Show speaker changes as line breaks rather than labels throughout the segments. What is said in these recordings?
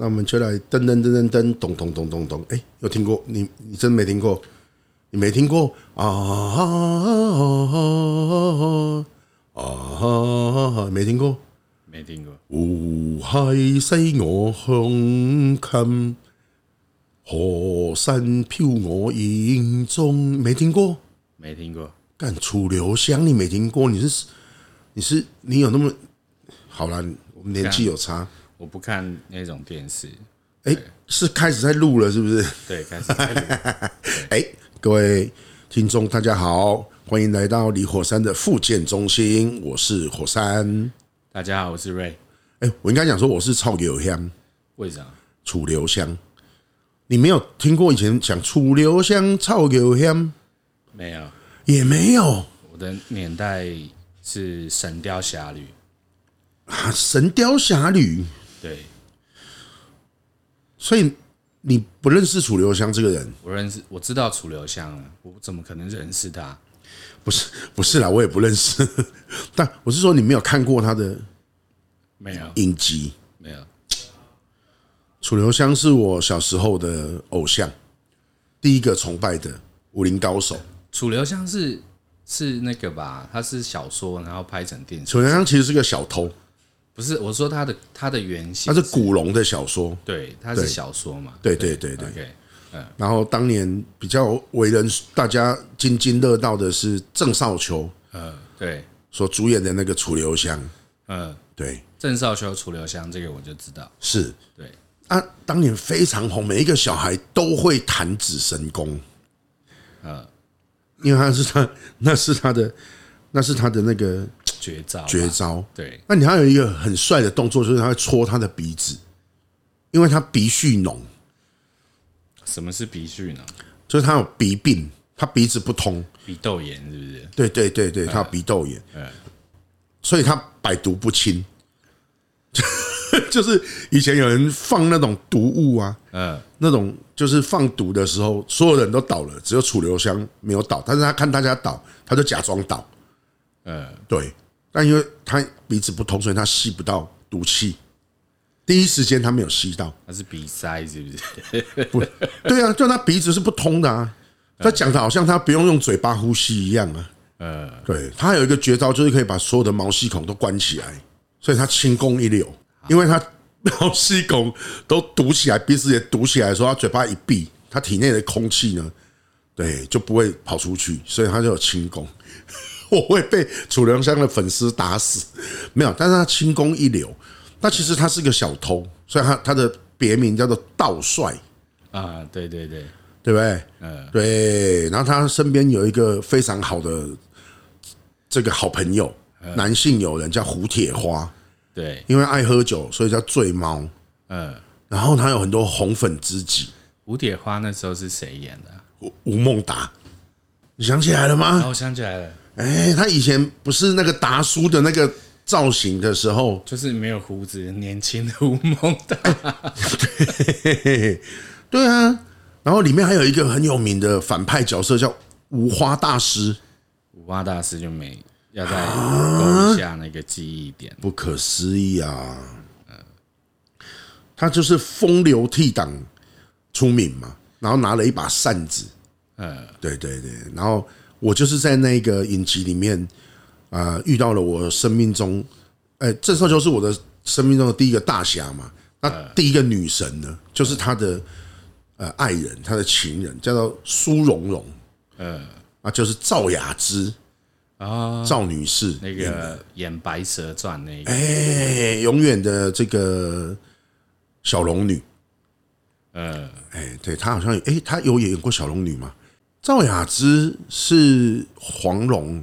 那我们就来噔噔噔噔噔咚咚咚咚咚，哎，有听过？你你真没听过？你没听过啊？啊，没听过？
没听过。
湖海西我胸襟，河山飘我影踪。没听过？
没听过。
干楚留香，你没听过？你是你是你有那么好啦？我们年纪有差。
我不看那种电视。
哎，是开始在录了，是不是？
对，开始在录。
哎，各位听众，大家好，欢迎来到李火山的复健中心，我是火山。
大家好，我是瑞。
哎，我应该讲说我是楚留香。
为啥？
楚留香，你没有听过以前讲楚留香、楚留香？
没有，
也没有。
我的年代是《神雕侠侣》
啊，《神雕侠侣》。
对，
所以你不认识楚留香这个人？
我认识，我知道楚留香，我怎么可能认识他？
不是，不是啦，我也不认识。但我是说，你没有看过他的？
没有
影集，
没有。
楚留香是我小时候的偶像，第一个崇拜的武林高手。
楚留香是是那个吧？他是小说，然后拍成电视。
楚留香其实是个小偷。
不是，我说他的他的原型，
他是古龙的小说，
对，他是小说嘛，
对对对
对，嗯，
然后当年比较为人大家津津乐道的是郑少秋，
嗯，对，
所主演的那个楚留香，
嗯，
对，
郑少秋楚留香这个我就知道，
是。
对。
啊，当年非常红，每一个小孩都会弹指神功，
嗯，
因为他是他，那是他的，那是他的那个。
绝招，
绝招。
对，
那你还有一个很帅的动作，就是他会戳他的鼻子，因为他鼻蓄脓。
什么是鼻蓄脓？
就是他有鼻病，他鼻子不通，
鼻窦炎是不是？
对对对对，他有鼻窦炎，所以他百毒不侵。就是以前有人放那种毒物啊，嗯，那种就是放毒的时候，所有人都倒了，只有楚留香没有倒，但是他看大家倒，他就假装倒。嗯，对，但因为他鼻子不通，所以他吸不到毒气。第一时间他没有吸到，
他是鼻塞是不是？
不，对啊，就他鼻子是不通的啊。他讲的好像他不用用嘴巴呼吸一样啊。呃，对，他有一个绝招，就是可以把所有的毛细孔都关起来，所以他轻功一流。因为他毛细孔都堵起来，鼻子也堵起来的时候，他嘴巴一闭，他体内的空气呢，对，就不会跑出去，所以他就有轻功。我会被楚留香的粉丝打死，没有，但是他轻功一流。那其实他是个小偷，所以他他的别名叫做盗帅
啊，对对对，
对不对？嗯，对。然后他身边有一个非常好的这个好朋友，男性友人叫胡铁花，
对，
因为爱喝酒，所以叫醉猫。嗯，然后他有很多红粉知己。
胡铁花那时候是谁演的？
吴吴孟达，你想起来了吗？
我想起来了。
哎，他以前不是那个达叔的那个造型的时候，
就是没有胡子，年轻的吴孟达。
对，对啊。然后里面还有一个很有名的反派角色叫五花大师，
五花大师就没要再勾一下那个记忆点，
不可思议啊！他就是风流倜傥出名嘛，然后拿了一把扇子，呃，对对对，然后。我就是在那个影集里面啊，遇到了我生命中，哎，郑少秋是我的生命中的第一个大侠嘛。那第一个女神呢，就是他的呃爱人，他的情人，叫做苏蓉蓉，嗯，啊，就是赵雅芝啊，赵女士，
那个演《白蛇传》那个，
哎，永远的这个小龙女，呃，哎，对，她好像，哎，她有演过小龙女吗？赵雅芝是黄蓉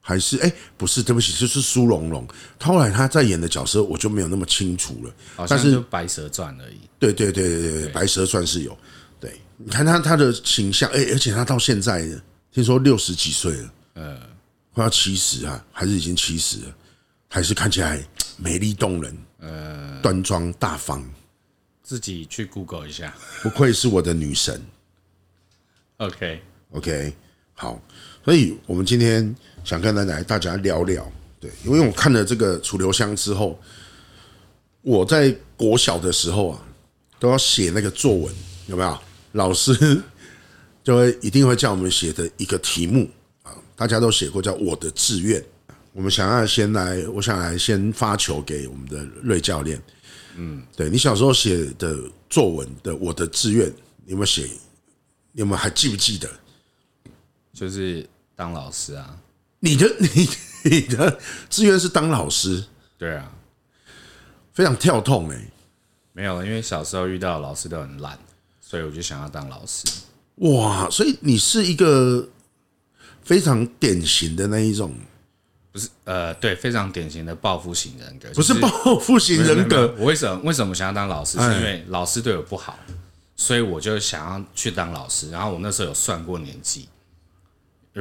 还是哎，不是，对不起，就是苏蓉蓉。后来她在演的角色我就没有那么清楚了，
但是《白蛇传》而已。
对对对对对，《白蛇传》是有。对，你看她她的形象，哎，而且她到现在听说六十几岁了，嗯，快要七十啊，还是已经七十了，还是看起来美丽动人，呃，端庄大方。
自己去 Google 一下，
不愧是我的女神。
OK
OK，好，所以我们今天想跟大家大家聊聊，对，因为我看了这个楚留香之后，我在国小的时候啊，都要写那个作文，有没有？老师就会一定会叫我们写的一个题目啊，大家都写过叫我的志愿。我们想要先来，我想来先发球给我们的瑞教练。嗯，对，你小时候写的作文的我的志愿，你有没有写？你们还记不记得？
就是当老师啊。
你的 你你的志愿是当老师？
对啊，
非常跳痛哎。
没有，因为小时候遇到老师都很烂，所以我就想要当老师。
哇，所以你是一个非常典型的那一种，
不是？呃，对，非常典型的报复型人格。
不是报复型人格。
我为什么为什么想要当老师？是因为老师对我不好，所以我就想要去当老师。然后我那时候有算过年纪，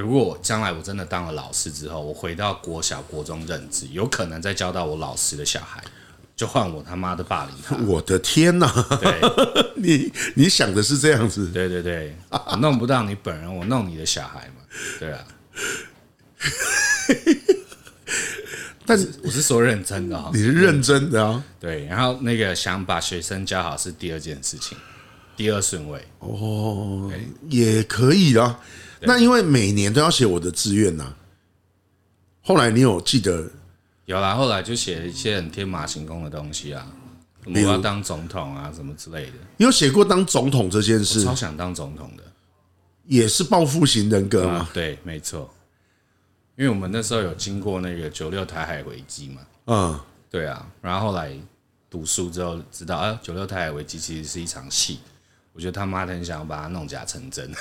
如果将来我真的当了老师之后，我回到国小、国中任职，有可能再教到我老师的小孩。就换我他妈的霸凌他！
我的天哪！
对，
你你想的是这样子？
对对对，我弄不到你本人，我弄你的小孩嘛？对啊。但是我是说认真的啊，
你是认真的啊？
对，然后那个想把学生教好是第二件事情，第二顺位
哦，也可以啊。那因为每年都要写我的志愿呐。后来你有记得？
有啦，后来就写了一些很天马行空的东西啊，我要当总统啊，什么之类的。
你有写过当总统这件事？
超想当总统的，
也是报复型人格吗？
对，没错。因为我们那时候有经过那个九六台海危机嘛，嗯，对啊。然后后来读书之后知道，啊，九六台海危机其实是一场戏。我觉得他妈的很想要把它弄假成真。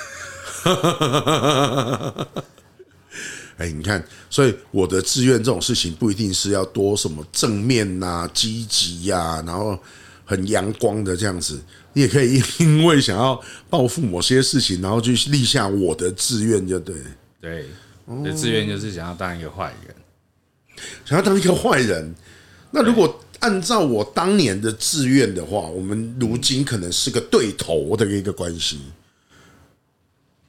哎，你看，所以我的志愿这种事情不一定是要多什么正面呐、积极呀，然后很阳光的这样子，你也可以因为想要报复某些事情，然后去立下我的志愿，就对。
对，我的志愿就是想要当一个坏人，
想要当一个坏人。那如果按照我当年的志愿的话，我们如今可能是个对头的一个关系，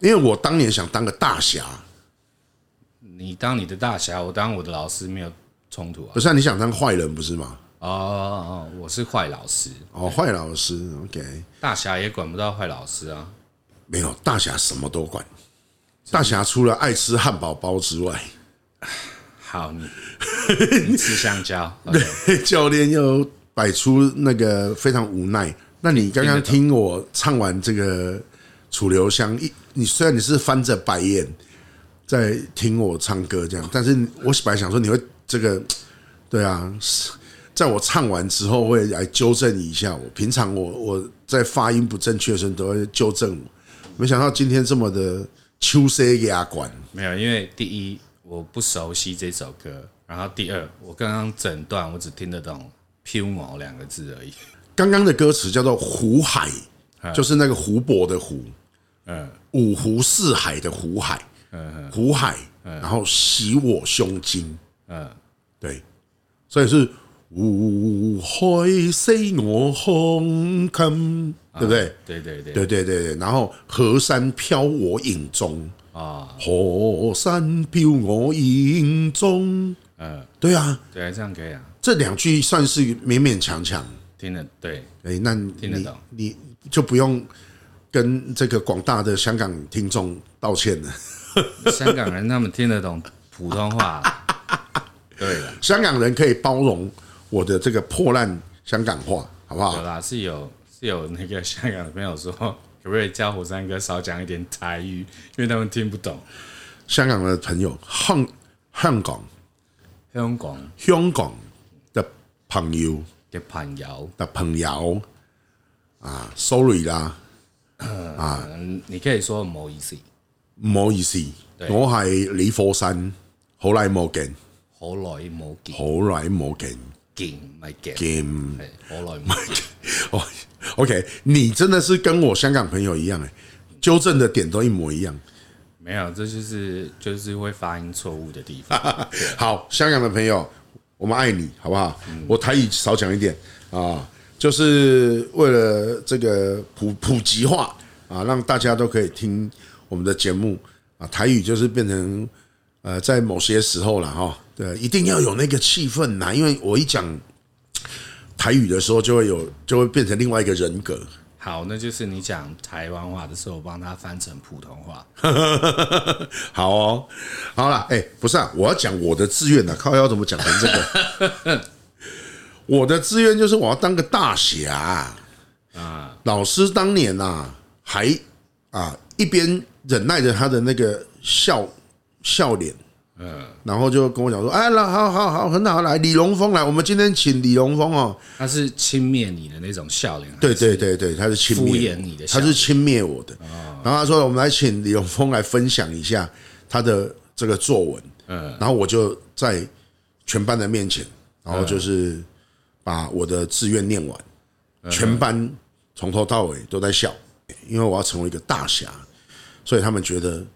因为我当年想当个大侠。
你当你的大侠，我当我的老师，没有冲突啊。
不是啊，你想当坏人不是吗？
哦哦，我是坏老师。
哦，坏老师，OK。
大侠也管不到坏老师啊。
没有，大侠什么都管。大侠除了爱吃汉堡包之外，
好，你 你吃香蕉。
对，教练又摆出那个非常无奈。那你刚刚听我唱完这个《楚留香》，一你虽然你是翻着白眼。在听我唱歌这样，但是我本来想说你会这个，对啊，在我唱完之后会来纠正一下我。平常我我在发音不正确的时候都会纠正我，没想到今天这么的秋色压管。
没有，因为第一我不熟悉这首歌，然后第二我刚刚整段我只听得懂“飘毛”两个字而已。
刚刚的歌词叫做“湖海”，就是那个湖泊的湖，嗯，五湖四海的湖海。嗯湖海，然后洗我胸襟，嗯，对，所以是湖海洗我胸襟，对不对？
对对。对，
对对对，然后河山飘我影中啊，河山飘我影中，呃，对啊，
对，这样可以啊。
这两句算是勉勉强强。
听得对，
哎，那听得懂，你就不用跟这个广大的香港听众道歉了。
香港人他们听得懂 普通话，对。了，
香港人可以包容我的这个破烂香港话，好不好？
有啦，是有是有那个香港的朋友说，可不可以叫火山哥少讲一点台语，因为他们听不懂。
香港的朋友，香香港
香港。
香港的朋友
的朋友。
的朋友啊，sorry 啦，啊，
你可以说唔好意思。
唔好意思，我系李火山，好耐冇见，
好耐冇见，
好耐冇见，
见唔系见，
见
好耐冇见。
哦，OK，你真的是跟我香港朋友一样诶，纠正的点都一模一样。
没有，这就是就是会发音错误的地方。
好，香港的朋友，我们爱你，好不好？我台语少讲一点啊，就是为了这个普普及化啊，让大家都可以听。我们的节目啊，台语就是变成呃，在某些时候了哈，对，一定要有那个气氛呐，因为我一讲台语的时候，就会有就会变成另外一个人格。
好，那就是你讲台湾话的时候，我帮他翻成普通话。
好哦，好了，哎，不是啊，我要讲我的志愿呢，靠要怎么讲成这个？我的志愿就是我要当个大侠啊！老师当年呐，还啊一边忍耐着他的那个笑笑脸。嗯，然后就跟我讲说，哎，那好好好，很好，来李龙峰来，我们今天请李龙峰哦。
他是轻蔑你的那种笑脸，
对对对对，他是轻蔑
你的，
他是轻蔑我的。然后他说，我们来请李龙峰来分享一下他的这个作文。嗯，然后我就在全班的面前，然后就是把我的志愿念完，全班从头到尾都在笑，因为我要成为一个大侠，所以他们觉得。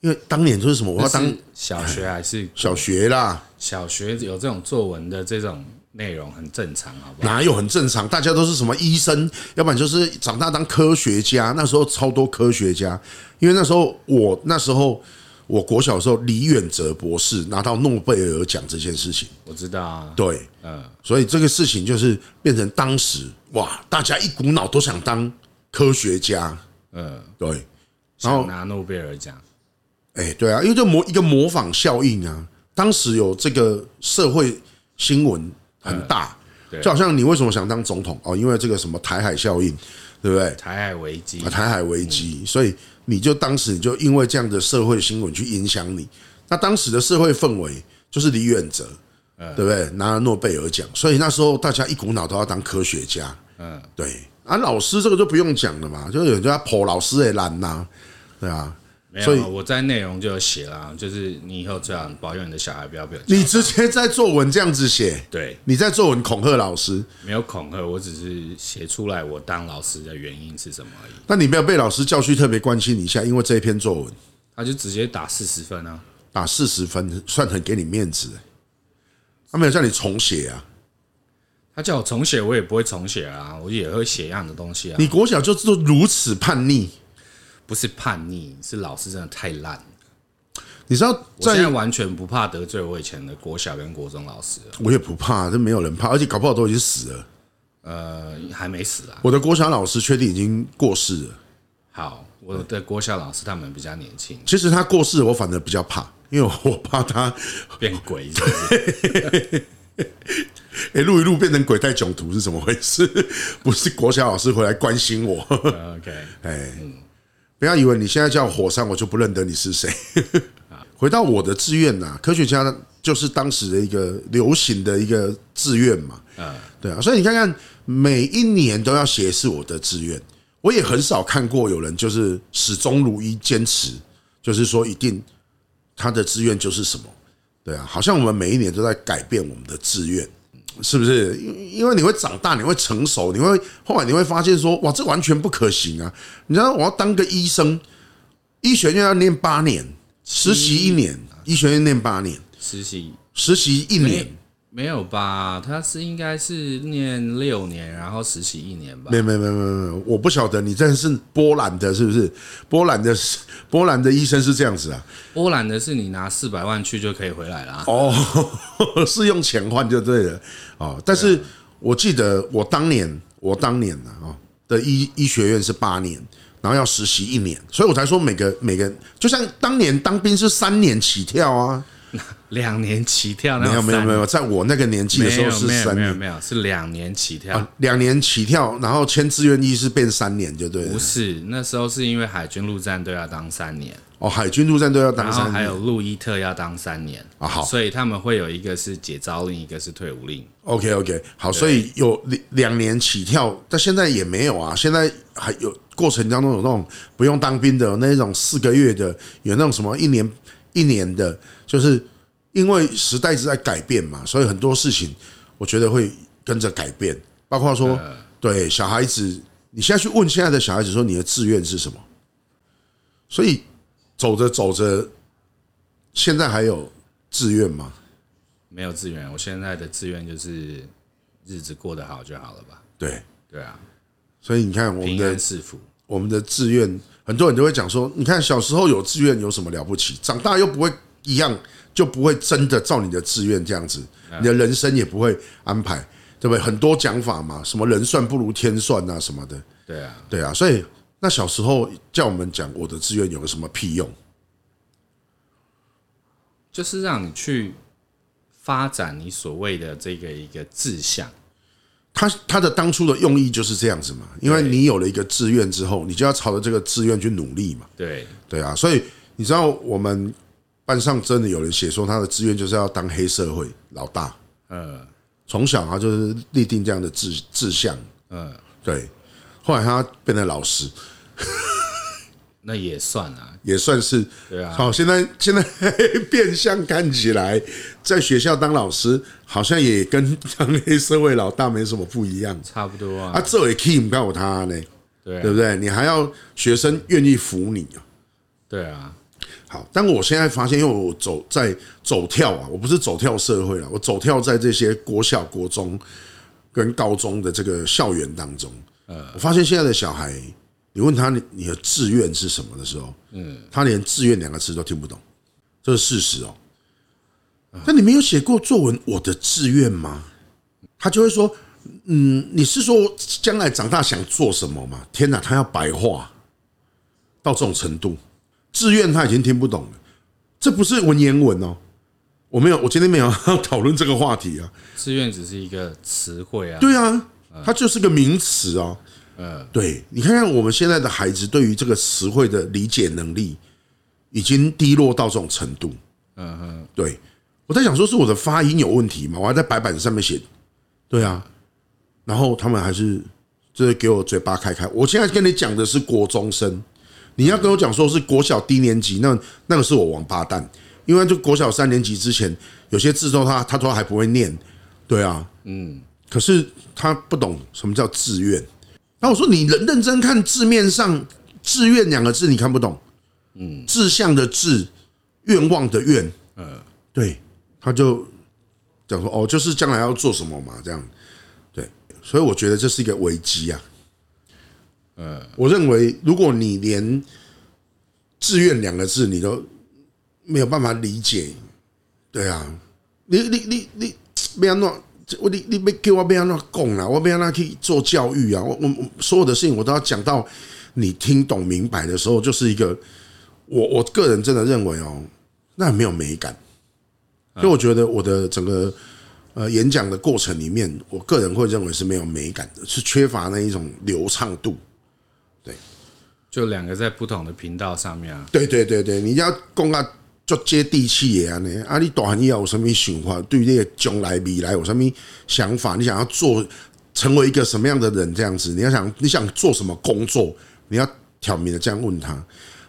因为当年就是什么，我要当
小学还是
小学啦？
小学有这种作文的这种内容很正常，好不好？
哪有很正常？大家都是什么医生，要不然就是长大当科学家。那时候超多科学家，因为那时候我那时候我国小的时候，李远哲博士拿到诺贝尔奖这件事情，
我知道啊。
对，嗯，所以这个事情就是变成当时哇，大家一股脑都想当科学家，嗯，对，
然后拿诺贝尔奖。
哎，对啊，因为这模一个模仿效应啊，当时有这个社会新闻很大，就好像你为什么想当总统哦？因为这个什么台海效应，对不对？
台海危机，
台海危机，所以你就当时你就因为这样的社会新闻去影响你，那当时的社会氛围就是李远哲，对不对？拿了诺贝尔奖，所以那时候大家一股脑都要当科学家，嗯，对啊，老师这个就不用讲了嘛，就有人叫他破老师也烂呐，对啊。
所以我在内容就有写了，就是你以后这样保佑你的小孩不要被
你直接在作文这样子写，
对，
你在作文恐吓老师，
没有恐吓，我只是写出来我当老师的原因是什么而已。
那你没有被老师叫去特别关心一下，因为这一篇作文，
他就直接打四十分啊，
打四十分算很给你面子。他没有叫你重写啊，
他叫我重写，我也不会重写啊，我也会写一样的东西啊。
你国小就做如此叛逆。
不是叛逆，是老师真的太烂。
你知道，
我现在完全不怕得罪我以前的国小跟国中老师。
我也不怕，这没有人怕，而且搞不好都已经死了。
呃，还没死啊。
我的国小老师确定已经过世了。
好，我的国小老师他们比较年轻。
其实他过世，我反而比较怕，因为我怕他
变鬼。
哎，录一录变成鬼带囧途是怎么回事？不是国小老师回来关心我。
OK，
哎，嗯。不要以为你现在叫火山，我就不认得你是谁。回到我的志愿呐，科学家就是当时的一个流行的一个志愿嘛。嗯，对啊，所以你看看，每一年都要写是我的志愿，我也很少看过有人就是始终如一坚持，就是说一定他的志愿就是什么。对啊，好像我们每一年都在改变我们的志愿。是不是？因因为你会长大，你会成熟，你会后来你会发现说，哇，这完全不可行啊！你知道我要当个医生，医学院要念八年，实习一年，医学院念八年，
实习
实习一年。
没有吧？他是应该是念六年，然后实习一年吧？
没有没有没有没有，我不晓得你这是波兰的，是不是？波兰的波兰的医生是这样子啊？
波兰的是你拿四百万去就可以回来了
哦，是用钱换就对了哦。但是我记得我当年我当年啊的医医学院是八年，然后要实习一年，所以我才说每个每个就像当年当兵是三年起跳啊。
两年起跳？
没有没有没有，在我那个年纪的时候是三年，
没有没有是两年起跳。
两年起跳，然后签志愿役是变三年，就对。
不是，那时候是因为海军陆战队要当三年。
哦，海军陆战队要当三年，
还有路易特要当三年啊。好，所以他们会有一个是解招令，一个是退伍令。
OK OK，好，所以有两两年起跳，但现在也没有啊。现在还有过程当中有那种不用当兵的，那种四个月的，有那种什么一年一年的，就是。因为时代一直在改变嘛，所以很多事情我觉得会跟着改变，包括说，对小孩子，你现在去问现在的小孩子说你的志愿是什么？所以走着走着，现在还有志愿吗？
没有志愿，我现在的志愿就是日子过得好就好了吧？
对
对啊，
所以你看我们的
平安是福，我
们的志愿，很多人都会讲说，你看小时候有志愿有什么了不起？长大又不会一样。就不会真的照你的志愿这样子，你的人生也不会安排。对不对？很多讲法嘛，什么人算不如天算啊，什么的。
对啊，
对啊。所以那小时候叫我们讲我的志愿有个什么屁用？
就是让你去发展你所谓的这个一个志向。
他他的当初的用意就是这样子嘛，因为你有了一个志愿之后，你就要朝着这个志愿去努力嘛。
对
对啊，所以你知道我们班上真的有人写说他的志愿就是要当黑社会老大。嗯，从小他就是立定这样的志志向。嗯，对。后来他变成老师。
那也算啊，
也算是对啊。好，现在现在 变相看起来，在学校当老师，好像也跟当黑社会老大没什么不一样，
差不多啊。
啊，这也 Kim 告诉他呢，对对不对？你还要学生愿意服你啊？
对啊。
好，但我现在发现，因为我走在走跳啊，我不是走跳社会了，我走跳在这些国小、国中跟高中的这个校园当中，呃，我发现现在的小孩。你问他你你的志愿是什么的时候，嗯，他连志愿两个字都听不懂，这是事实哦。那你没有写过作文我的志愿吗？他就会说，嗯，你是说将来长大想做什么吗？天哪，他要白话到这种程度，志愿他已经听不懂了，这不是文言文哦。我没有，我今天没有要讨论这个话题啊。
志愿只是一个词汇啊，
对啊，它就是个名词哦。呃，对，你看看我们现在的孩子对于这个词汇的理解能力已经低落到这种程度。嗯哼，对，我在想说是我的发音有问题嘛？我还在白板上面写，对啊，然后他们还是就是给我嘴巴开开。我现在跟你讲的是国中生，你要跟我讲说是国小低年级，那那个是我王八蛋，因为就国小三年级之前有些字都他他说还不会念，对啊，嗯，可是他不懂什么叫志愿。那我说：“你认认真看字面上‘志愿’两个字，你看不懂。嗯，志向的志，愿望的愿。嗯，对，他就讲说：‘哦，就是将来要做什么嘛。’这样，对，所以我觉得这是一个危机啊。嗯，我认为如果你连‘志愿’两个字你都没有办法理解，对啊，你你你你不要弄。”我你你别给我不要那讲啦，我不要那去做教育啊！我我所有的事情我都要讲到你听懂明白的时候，就是一个我我个人真的认为哦，那没有美感。所以我觉得我的整个呃演讲的过程里面，我个人会认为是没有美感的，是缺乏那一种流畅度。对，
就两个在不同的频道上面啊。
对对对对，你要讲啊。就接地气的呢，啊！你大汉以后有什么想法？对这个将来未来有什么想法？你想要做成为一个什么样的人？这样子，你要想你想做什么工作？你要挑明的这样问他。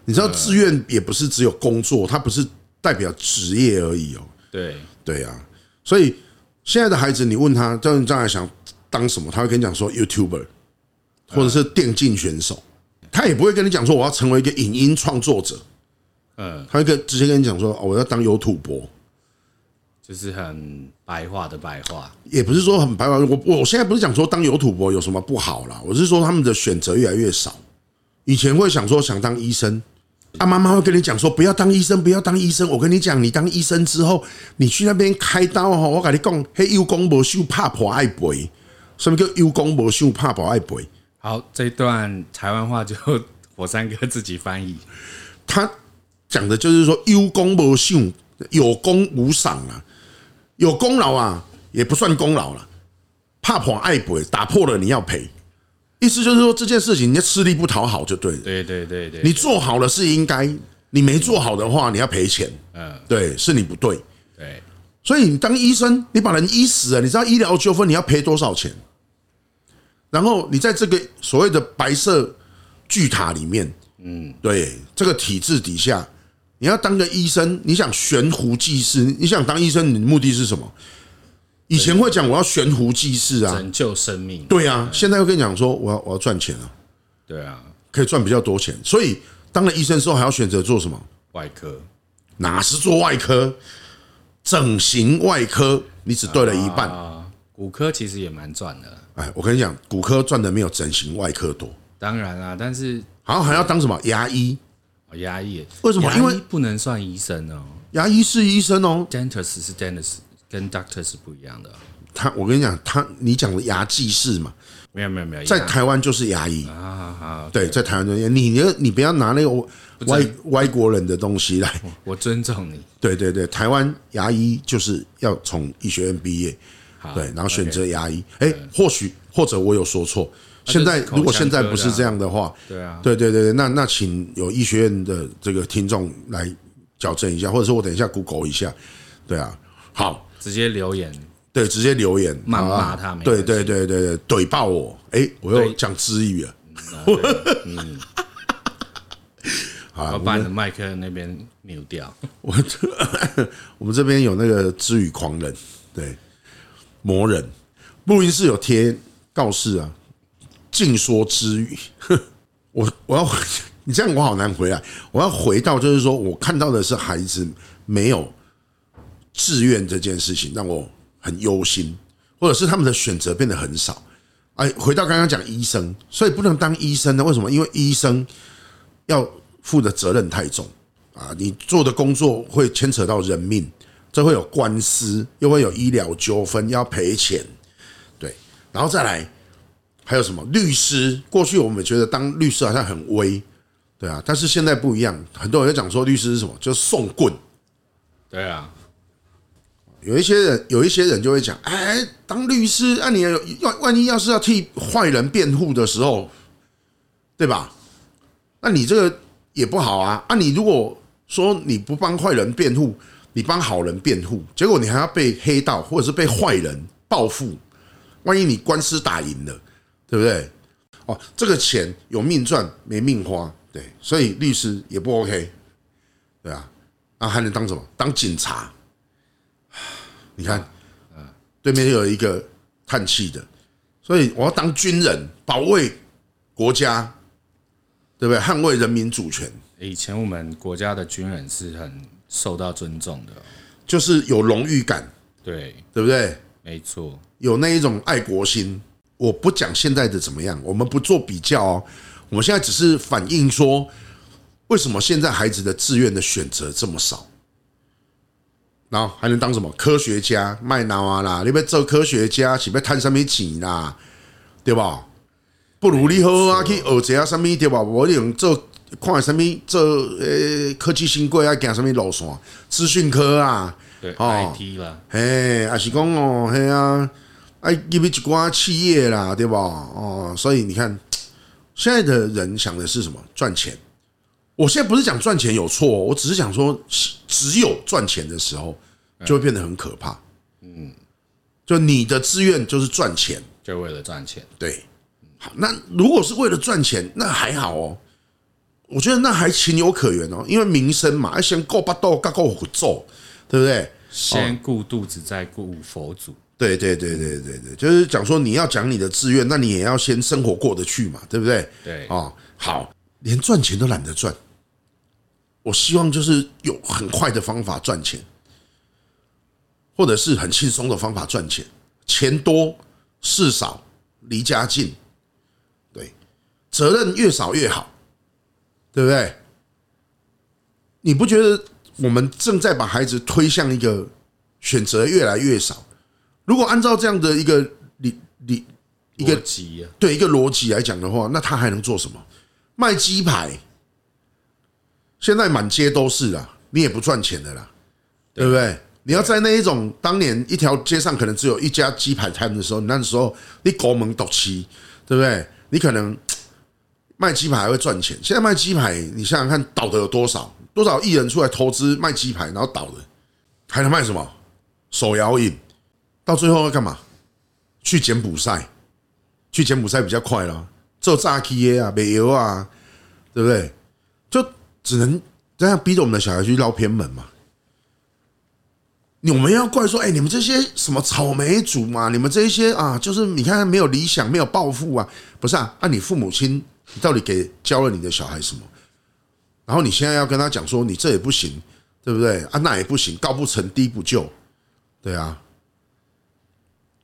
你知道，志愿也不是只有工作，它不是代表职业而已哦。
对
对啊，所以现在的孩子，你问他，叫你将来想当什么？他会跟你讲说，YouTuber，或者是电竞选手。他也不会跟你讲说，我要成为一个影音创作者。嗯，他会跟直接跟你讲说，我要当有土博，
就是很白话的白话，
也不是说很白话。我我现在不是讲说当有土博有什么不好啦，我是说他们的选择越来越少。以前会想说想当医生，啊，妈妈会跟你讲说不要当医生，不要当医生。我跟你讲，你当医生之后，你去那边开刀哈，我跟你讲，嘿，有功无秀，怕婆爱赔。什么叫有功无秀，怕婆爱赔？
好，这一段台湾话就火山哥自己翻译，
他。讲的就是说有功无赏，有功无赏啊，有功劳啊也不算功劳了，怕破爱赔，打破了你要赔，意思就是说这件事情你要吃力不讨好就对了。
对对对对，
你做好了是应该，你没做好的话你要赔钱。嗯，对，是你不对。
对，
所以你当医生，你把人医死了，你知道医疗纠纷你要赔多少钱？然后你在这个所谓的白色巨塔里面，嗯，对，这个体制底下。你要当个医生，你想悬壶济世？你想当医生，你的目的是什么？以前会讲我要悬壶济世啊，
拯救生命。
对啊，现在又跟你讲说我要我要赚钱啊。
对啊，
可以赚比较多钱。所以当了医生之后，还要选择做什么？
外科？
哪是做外科？整形外科，你只对了一半。
骨科其实也蛮赚的。
哎，我跟你讲，骨科赚的没有整形外科多。
当然啊，但是
好像还要当什么牙医？
牙医？
为什么？因为
不能算医生哦。
牙医是医生哦。
Dentist 是 dentist，跟 doctor 是不一样的。
他，我跟你讲，他你讲的牙技师嘛，
没有没有没有，
在台湾就是牙医
啊啊，
对，在台湾就是你你你不要拿那个外外国人的东西来，
我尊重你。
对对对，台湾牙医就是要从医学院毕业，对，然后选择牙医。哎，或许或者我有说错，现在如果现在不是这样的话，
对啊，
对对对，那那请有医学院的这个听众来矫正一下，或者说我等一下 Google 一下，对啊，好，
直接留言。
对，直接留言
骂骂他们。
对对对对对，怼爆我！哎，我又讲知语了。
嗯，好，我把你的麦克那边扭掉。
我 我们这边有那个知语狂人，对，魔人。录音室有贴告示啊，尽说之语。我我要 你这样，我好难回来。我要回到就是说我看到的是孩子没有志愿这件事情，让我。很忧心，或者是他们的选择变得很少。哎，回到刚刚讲医生，所以不能当医生呢？为什么？因为医生要负的责任太重啊！你做的工作会牵扯到人命，这会有官司，又会有医疗纠纷，要赔钱。对，然后再来还有什么？律师，过去我们觉得当律师好像很威，对啊，但是现在不一样，很多人在讲说律师是什么？就是送棍。
对啊。
有一些人，有一些人就会讲：“哎，当律师，那你万万一要是要替坏人辩护的时候，对吧？那你这个也不好啊。啊，你如果说你不帮坏人辩护，你帮好人辩护，结果你还要被黑道或者是被坏人报复，万一你官司打赢了，对不对？哦，这个钱有命赚没命花，对，所以律师也不 OK，对啊，那还能当什么？当警察。”你看，对面有一个叹气的，所以我要当军人，保卫国家，对不对？捍卫人民主权。
以前我们国家的军人是很受到尊重的，
就是有荣誉感，
对
对不对？
没错，
有那一种爱国心。我不讲现在的怎么样，我们不做比较哦。我们现在只是反映说，为什么现在孩子的志愿的选择这么少？然后还能当什么科学家？卖脑啊啦！你要做科学家，是要贪什么钱啦？对吧？不如你好好去学一下什么对吧？我用做看什么做诶科技新贵啊，行什么路线？资讯科啊，
对，IT 啦，
嘿，还是讲哦，嘿啊，哎，因为一寡企业啦，对吧？哦，所以你看，现在的人想的是什么？赚钱。我现在不是讲赚钱有错，我只是讲说，只有赚钱的时候就会变得很可怕。嗯，就你的志愿就是赚钱，
就为了赚钱。
对，好，那如果是为了赚钱，那还好哦。我觉得那还情有可原哦，因为民生嘛，要先够巴肚，再顾佛祖，对不对？
先顾肚子，再顾佛祖。
对对对对对对，就是讲说你要讲你的志愿，那你也要先生活过得去嘛，对不对？
对，
哦，好，连赚钱都懒得赚。我希望就是有很快的方法赚钱，或者是很轻松的方法赚钱，钱多事少，离家近，对，责任越少越好，对不对？你不觉得我们正在把孩子推向一个选择越来越少？如果按照这样的一个理理一个对一个逻辑来讲的话，那他还能做什么？卖鸡排。现在满街都是啦，你也不赚钱的啦，对不对？你要在那一种当年一条街上可能只有一家鸡排摊的时候，那时候你狗门独七，对不对？你可能卖鸡排还会赚钱。现在卖鸡排，你想想看倒的有多少？多少艺人出来投资卖鸡排，然后倒的，还能卖什么？手摇饮，到最后要干嘛？去柬埔寨，去柬埔寨比较快了，做炸鸡啊，美油啊，对不对？就。只能这样逼着我们的小孩去捞偏门嘛？我们要怪说，哎，你们这些什么草莓族嘛？你们这些啊，就是你看没有理想，没有抱负啊？不是啊？那你父母亲，你到底给教了你的小孩什么？然后你现在要跟他讲说，你这也不行，对不对？啊，那也不行，高不成低不就，对啊。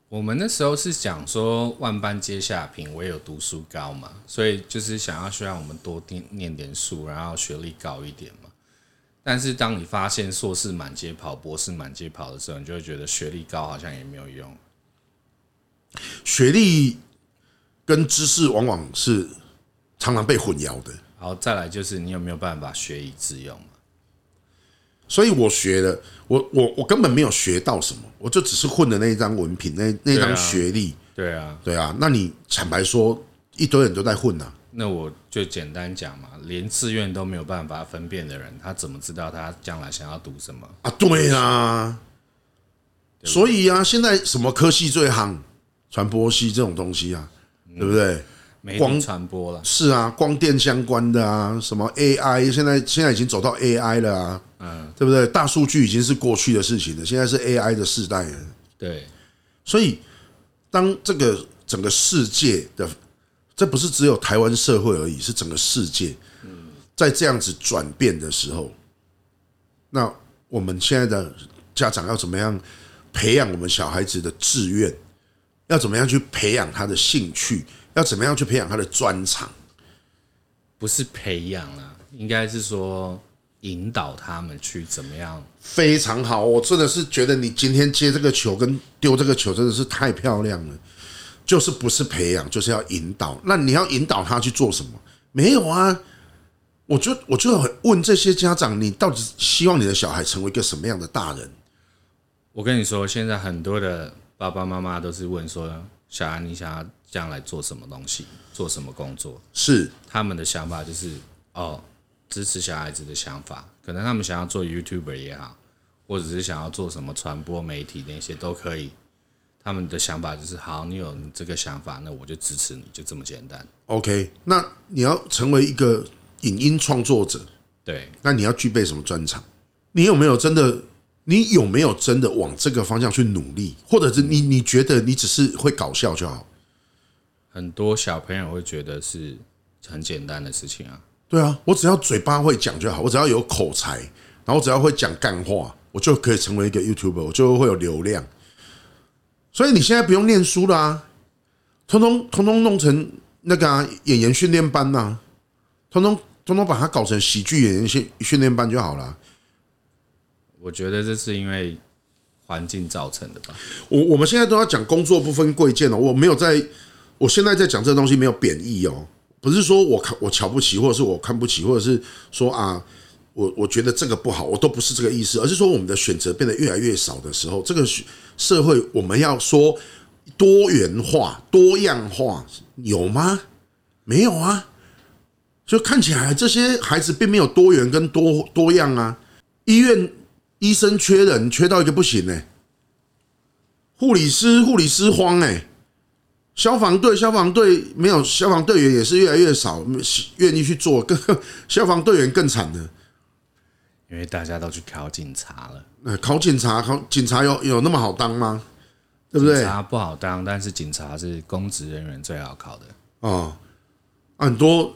我们那时候是讲说万般皆下品，唯有读书高嘛，所以就是想要希望我们多念念点书，然后学历高一点嘛。但是当你发现硕士满街跑，博士满街跑的时候，你就会觉得学历高好像也没有用。
学历跟知识往往是常常被混淆的。
好，再来就是你有没有办法学以致用？
所以我学了，我我我根本没有学到什么，我就只是混的那一张文凭，那那张学历。
对啊，
对啊。那你坦白说，一堆人都在混呐。那
我就简单讲嘛，连志愿都没有办法分辨的人，他怎么知道他将来想要读什么
啊？对啊。所以啊，现在什么科系最夯？传播系这种东西啊，对不对？
光传播了，
是啊，光电相关的啊，什么 AI，现在现在已经走到 AI 了啊，嗯，对不对？大数据已经是过去的事情了，现在是 AI 的时代了。
对，
所以当这个整个世界的，这不是只有台湾社会而已，是整个世界，在这样子转变的时候，那我们现在的家长要怎么样培养我们小孩子的志愿？要怎么样去培养他的兴趣？要怎么样去培养他的专长？
不是培养啊，应该是说引导他们去怎么样。
非常好，我真的是觉得你今天接这个球跟丢这个球真的是太漂亮了。就是不是培养，就是要引导。那你要引导他去做什么？没有啊，我就我就很问这些家长，你到底希望你的小孩成为一个什么样的大人？
我跟你说，现在很多的爸爸妈妈都是问说，小孩你想要。将来做什么东西，做什么工作，
是
他们的想法，就是哦，支持小孩子的想法。可能他们想要做 YouTuber 也好，或者是想要做什么传播媒体那些都可以。他们的想法就是，好，你有这个想法，那我就支持你，就这么简单。
OK，那你要成为一个影音创作者，
对，
那你要具备什么专长？你有没有真的？你有没有真的往这个方向去努力？或者是你你觉得你只是会搞笑就好？
很多小朋友会觉得是很简单的事情啊。
对啊，我只要嘴巴会讲就好，我只要有口才，然后只要会讲干话，我就可以成为一个 YouTuber，我就会有流量。所以你现在不用念书啦，啊，通通通通弄成那个啊，演员训练班呐，通通通通把它搞成喜剧演员训训练班就好了。
我觉得这是因为环境造成的吧。
我我们现在都要讲工作不分贵贱了，我没有在。我现在在讲这东西没有贬义哦，不是说我看我瞧不起，或者是我看不起，或者是说啊，我我觉得这个不好，我都不是这个意思，而是说我们的选择变得越来越少的时候，这个社会我们要说多元化、多样化，有吗？没有啊，就看起来这些孩子并没有多元跟多多样啊。医院医生缺人，缺到一个不行呢。护理师护理师荒哎。消防队，消防队没有消防队员也是越来越少，愿意去做，更消防队员更惨的，
因为大家都去考警察了。
那考警察，考警察有有那么好当吗？对不对？
警察不好当，但是警察是公职人员最好考的。
哦，很多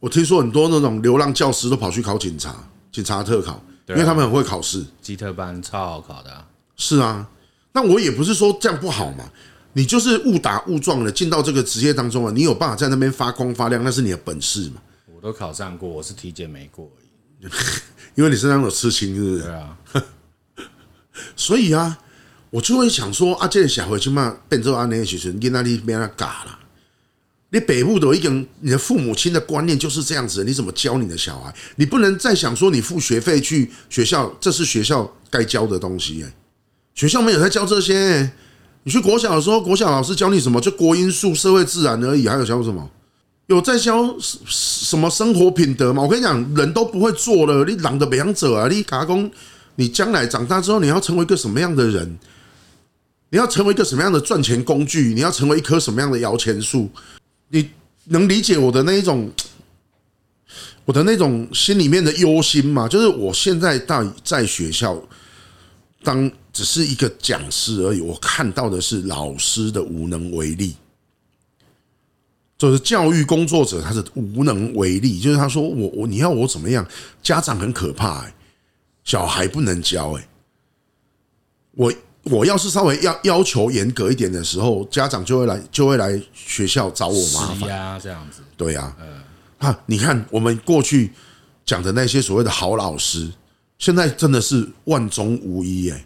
我听说很多那种流浪教师都跑去考警察，警察特考，因为他们很会考试，
基特班超好考的。
是啊，那我也不是说这样不好嘛。你就是误打误撞的进到这个职业当中了，你有办法在那边发光发亮，那是你的本事嘛。
我都考上过，我是体检没过而已，
因为你身上有刺青，是不是？
对啊。
所以啊，我就会想说啊，这个小孩起码变做安内学生，你那里变那嘎啦。你北部的一个，你的父母亲的观念就是这样子，你怎么教你的小孩？你不能再想说你付学费去学校，这是学校该教的东西哎，学校没有在教这些。你去国小的时候，国小老师教你什么？就国英数、社会自然而已，还有教什么？有在教什么生活品德吗？我跟你讲，人都不会做了，你懒得培养者啊！你打工，你将来长大之后，你要成为一个什么样的人？你要成为一个什么样的赚钱工具？你要成为一棵什么样的摇钱树？你能理解我的那一种，我的那种心里面的忧心吗？就是我现在到在学校当。只是一个讲师而已，我看到的是老师的无能为力，就是教育工作者他是无能为力，就是他说我我你要我怎么样？家长很可怕哎，小孩不能教哎，我我要是稍微要要求严格一点的时候，家长就会来就会来学校找我麻烦。
呀，这样子。
对呀，嗯啊，你看我们过去讲的那些所谓的好老师，现在真的是万中无一哎。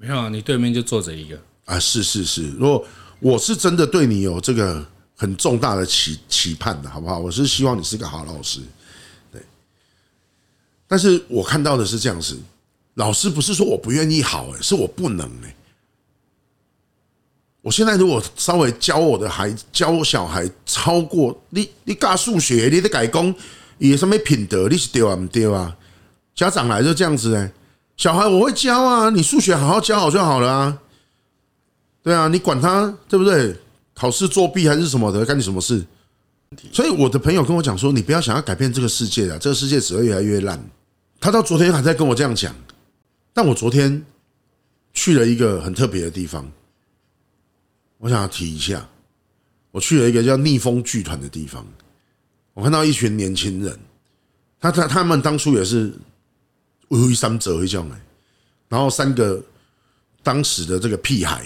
没有啊，你对面就坐着一个
啊，是是是，如果我是真的对你有这个很重大的期期盼的，好不好？我是希望你是个好老师，对。但是我看到的是这样子，老师不是说我不愿意好，哎，是我不能，哎。我现在如果稍微教我的孩教小孩超过你，你教数学，你得改工，也什么品德，你是对啊，不对啊？家长来就这样子哎，小孩我会教啊，你数学好好教好就好了啊。对啊，你管他对不对？考试作弊还是什么的，干你什么事？所以我的朋友跟我讲说，你不要想要改变这个世界啊，这个世界只会越来越烂。他到昨天还在跟我这样讲，但我昨天去了一个很特别的地方。我想要提一下，我去了一个叫逆风剧团的地方，我看到一群年轻人，他他他们当初也是微微三折一种哎，然后三个当时的这个屁孩，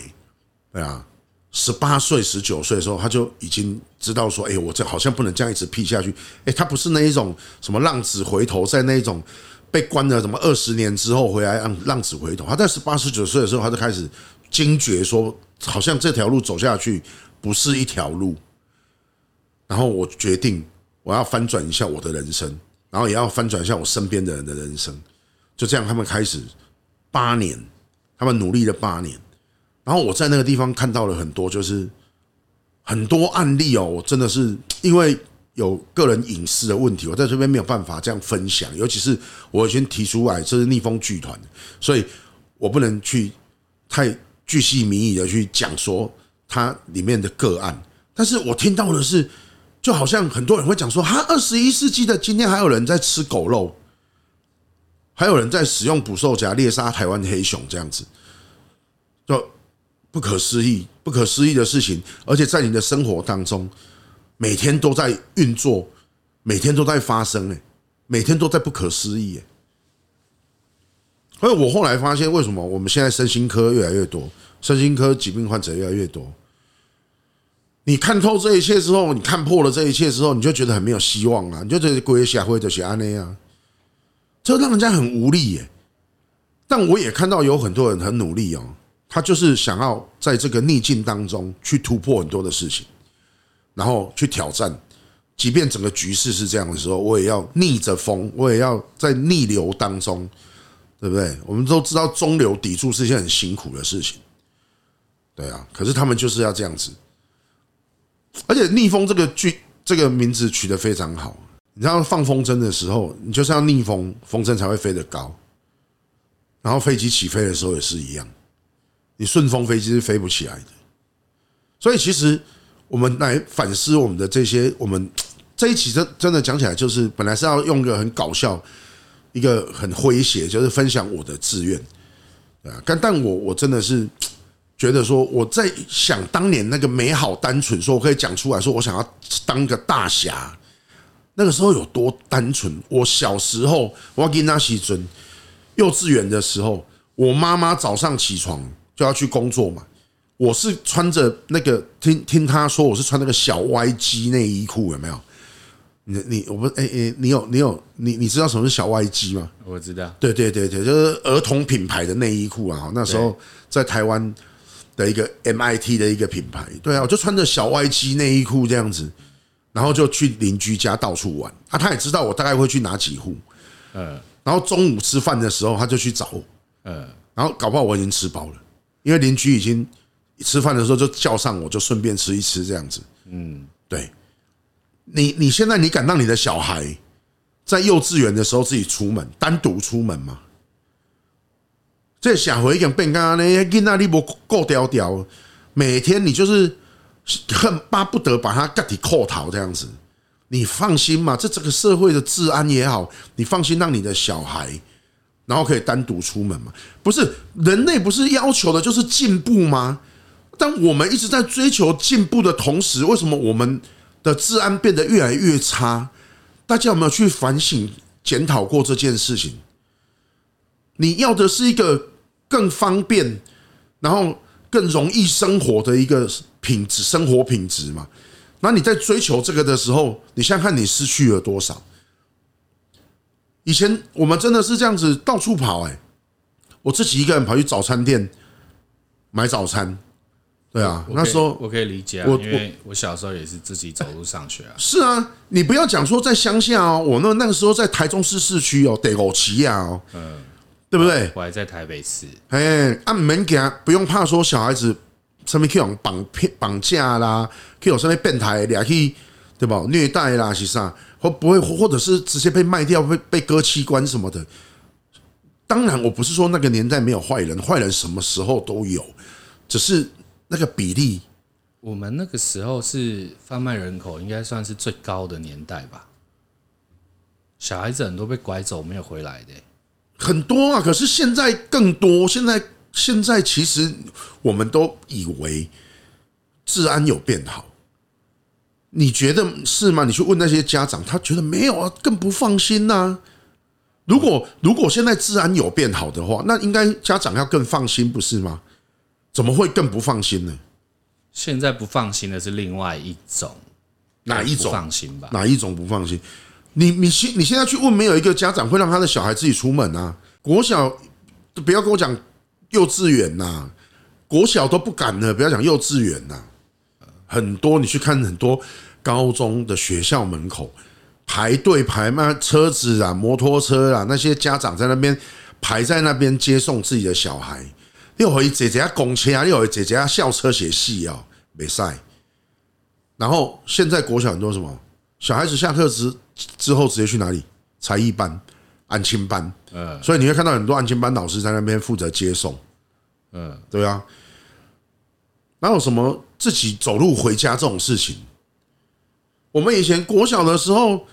对啊，十八岁、十九岁的时候，他就已经知道说，哎，我这好像不能这样一直屁下去，哎，他不是那一种什么浪子回头，在那一种被关了什么二十年之后回来让浪子回头，他在十八、十九岁的时候，他就开始惊觉说。好像这条路走下去不是一条路，然后我决定我要翻转一下我的人生，然后也要翻转一下我身边的人的人生。就这样，他们开始八年，他们努力了八年，然后我在那个地方看到了很多，就是很多案例哦。我真的是因为有个人隐私的问题，我在这边没有办法这样分享。尤其是我已经提出来这是逆风剧团，所以我不能去太。巨细靡遗的去讲说它里面的个案，但是我听到的是，就好像很多人会讲说，哈，二十一世纪的今天还有人在吃狗肉，还有人在使用捕兽夹猎杀台湾黑熊这样子，就不可思议，不可思议的事情，而且在你的生活当中，每天都在运作，每天都在发生，哎，每天都在不可思议，哎。所以我后来发现，为什么我们现在身心科越来越多，身心科疾病患者越来越多？你看透这一切之后，你看破了这一切之后，你就觉得很没有希望了。你就觉得鬼下会就是安那样，这让人家很无力耶。但我也看到有很多人很努力哦，他就是想要在这个逆境当中去突破很多的事情，然后去挑战。即便整个局势是这样的时候，我也要逆着风，我也要在逆流当中。对不对？我们都知道中流砥柱是一件很辛苦的事情，对啊。可是他们就是要这样子，而且逆风这个剧这个名字取得非常好。你知道放风筝的时候，你就是要逆风，风筝才会飞得高。然后飞机起飞的时候也是一样，你顺风飞机是飞不起来的。所以其实我们来反思我们的这些，我们这一期真真的讲起来，就是本来是要用一个很搞笑。一个很诙谐，就是分享我的志愿，啊，但但我我真的是觉得说，我在想当年那个美好单纯，说我可以讲出来说，我想要当个大侠，那个时候有多单纯。我小时候，我给那西尊幼稚园的时候，我妈妈早上起床就要去工作嘛，我是穿着那个听听她说，我是穿那个小 Y G 内衣裤，有没有？你你我不哎哎，你有你有你你知道什么是小 YG 吗？
我知道，
对对对对，就是儿童品牌的内衣裤啊。那时候在台湾的一个 MIT 的一个品牌，对啊，我就穿着小 YG 内衣裤这样子，然后就去邻居家到处玩。啊。他也知道我大概会去哪几户，嗯，然后中午吃饭的时候他就去找我，嗯，然后搞不好我已经吃饱了，因为邻居已经吃饭的时候就叫上我，就顺便吃一吃这样子，嗯，对。你你现在你敢让你的小孩在幼稚园的时候自己出门单独出门吗？这小孩已经变刚刚那囡仔你不够屌屌，每天你就是恨巴不得把他个体扣逃这样子。你放心嘛，这整个社会的治安也好，你放心让你的小孩然后可以单独出门嘛？不是人类不是要求的就是进步吗？但我们一直在追求进步的同时，为什么我们？的治安变得越来越差，大家有没有去反省、检讨过这件事情？你要的是一个更方便，然后更容易生活的一个品质、生活品质嘛？那你在追求这个的时候，你想想看你失去了多少？以前我们真的是这样子到处跑，哎，我自己一个人跑去早餐店买早餐，对啊，那时候
我可以理解啊，因为我小时候也是自己走路上学啊。
是啊，你不要讲说在乡下哦，我那那个时候在台中市市区哦，得五期啊哦，嗯，对不对？
我还在台北市。
哎，按门给他，不用怕说小孩子上面去用绑骗绑架啦，去有上面变态俩去，对吧？虐待啦，是啥？或不会，或者是直接被卖掉，被被割器官什么的。当然，我不是说那个年代没有坏人，坏人什么时候都有，只是。那个比例，
我们那个时候是贩卖人口，应该算是最高的年代吧。小孩子很多被拐走没有回来的，
很多啊。可是现在更多，现在现在其实我们都以为治安有变好，你觉得是吗？你去问那些家长，他觉得没有啊，更不放心呐。如果如果现在治安有变好的话，那应该家长要更放心，不是吗？怎么会更不放心呢？
现在不放心的是另外一种，
哪一种？
放心吧？
哪一种不放心？你你现你现在去问，没有一个家长会让他的小孩自己出门啊。国小都不要跟我讲幼稚园呐，国小都不敢的，不要讲幼稚园呐。很多你去看很多高中的学校门口排队排嘛，车子啊、摩托车啊，那些家长在那边排在那边接送自己的小孩。又可以姐姐公车啊，又可以姐姐校车写戏啊，没赛。然后现在国小很多什么小孩子下课之之后直接去哪里？才艺班、安亲班。嗯，所以你会看到很多安亲班老师在那边负责接送。嗯，对啊。哪有什么自己走路回家这种事情？我们以前国小的时候，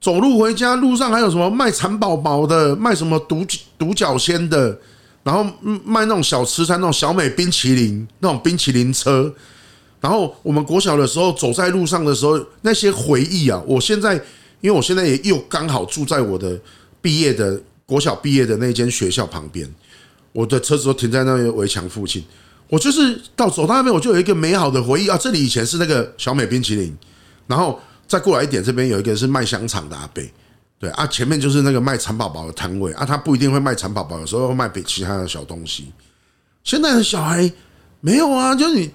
走路回家路上还有什么卖蚕宝宝的，卖什么独独角仙的。然后卖那种小吃摊，那种小美冰淇淋，那种冰淇淋车。然后我们国小的时候走在路上的时候，那些回忆啊，我现在因为我现在也又刚好住在我的毕业的国小毕业的那间学校旁边，我的车子都停在那个围墙附近。我就是到走到那边，我就有一个美好的回忆啊！这里以前是那个小美冰淇淋，然后再过来一点，这边有一个是卖香肠的阿伯。对啊，前面就是那个卖蚕宝宝的摊位啊，他不一定会卖蚕宝宝，有时候会卖其他的小东西。现在的小孩没有啊，就是你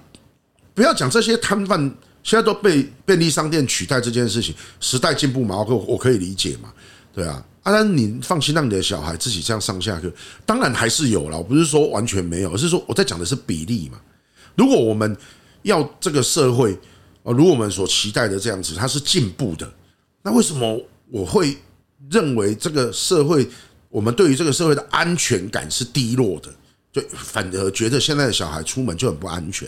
不要讲这些摊贩，现在都被便利商店取代这件事情，时代进步嘛，我我可以理解嘛，对啊，啊，但你放心让你的小孩自己这样上下课，当然还是有了，不是说完全没有，而是说我在讲的是比例嘛。如果我们要这个社会啊，如我们所期待的这样子，它是进步的，那为什么我会？认为这个社会，我们对于这个社会的安全感是低落的，就反而觉得现在的小孩出门就很不安全。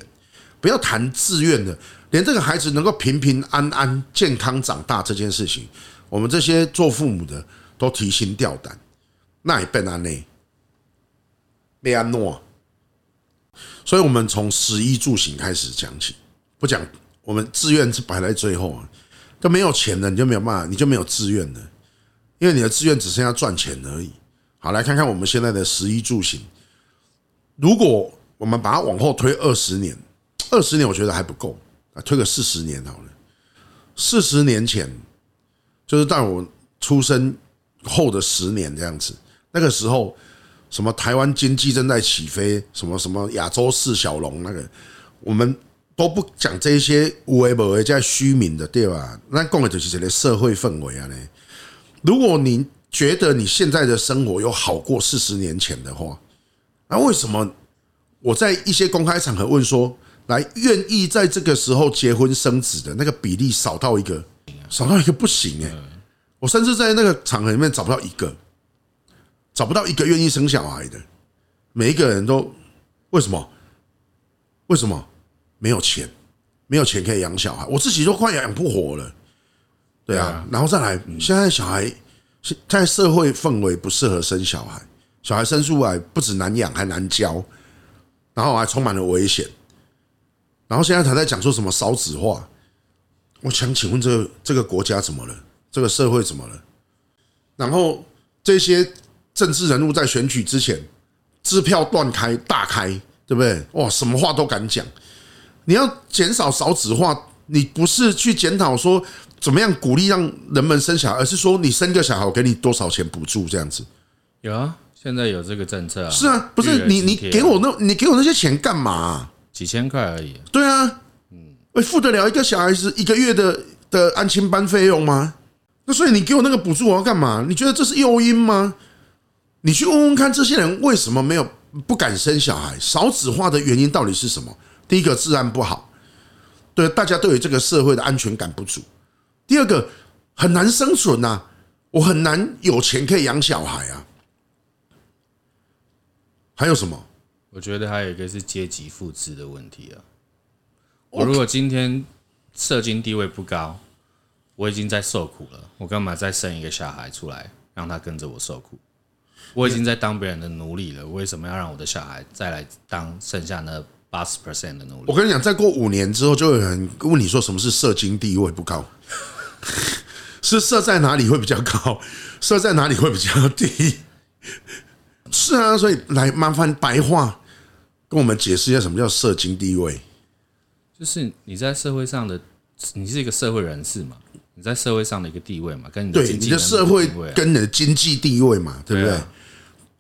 不要谈自愿的，连这个孩子能够平平安安、健康长大这件事情，我们这些做父母的都提心吊胆。那也变安内，被安诺。所以我们从食衣住行开始讲起，不讲我们自愿是摆在最后啊，都没有钱了，你就没有办法，你就没有自愿了。因为你的自愿只剩下赚钱而已。好，来看看我们现在的食衣住行。如果我们把它往后推二十年，二十年我觉得还不够，啊，推个四十年好了。四十年前，就是在我出生后的十年这样子。那个时候，什么台湾经济正在起飞，什么什么亚洲四小龙，那个我们都不讲这些无为不为在虚名的，对吧？那讲的就是这个社会氛围啊呢。如果你觉得你现在的生活有好过四十年前的话，那为什么我在一些公开场合问说，来愿意在这个时候结婚生子的那个比例少到一个，少到一个不行哎！我甚至在那个场合里面找不到一个，找不到一个愿意生小孩的，每一个人都为什么？为什么？没有钱，没有钱可以养小孩，我自己都快养不活了。对啊，然后再来，现在小孩现在社会氛围不适合生小孩，小孩生出来不止难养还难教，然后还充满了危险。然后现在他在讲说什么少子化，我想请问这个这个国家怎么了？这个社会怎么了？然后这些政治人物在选举之前支票断开大开，对不对？哇，什么话都敢讲。你要减少少子化，你不是去检讨说。怎么样鼓励让人们生小孩，而是说你生个小孩，我给你多少钱补助这样子？
有啊，现在有这个政策啊。
是啊，不是你你给我那，你给我那些钱干嘛？
几千块而已。
对啊，嗯，会付得了一个小孩子一个月的的安亲班费用吗？那所以你给我那个补助我要干嘛？你觉得这是诱因吗？你去问问看，这些人为什么没有不敢生小孩？少子化的原因到底是什么？第一个，治安不好，对，大家对于这个社会的安全感不足。第二个，很难生存呐，我很难有钱可以养小孩啊。还有什么？
我觉得还有一个是阶级复制的问题啊。我如果今天社经地位不高，我已经在受苦了，我干嘛再生一个小孩出来让他跟着我受苦？我已经在当别人的奴隶了，为什么要让我的小孩再来当剩下那八十 percent 的奴隶？
我跟你讲，再过五年之后，就有人问你说什么是社经地位不高？是设在哪里会比较高？设在哪里会比较低？是啊，所以来麻烦白话跟我们解释一下什么叫社经地位。
就是你在社会上的，你是一个社会人士嘛？你在社会上的一个地位嘛？跟你的对
你的社会跟你的经济地位嘛？对不对？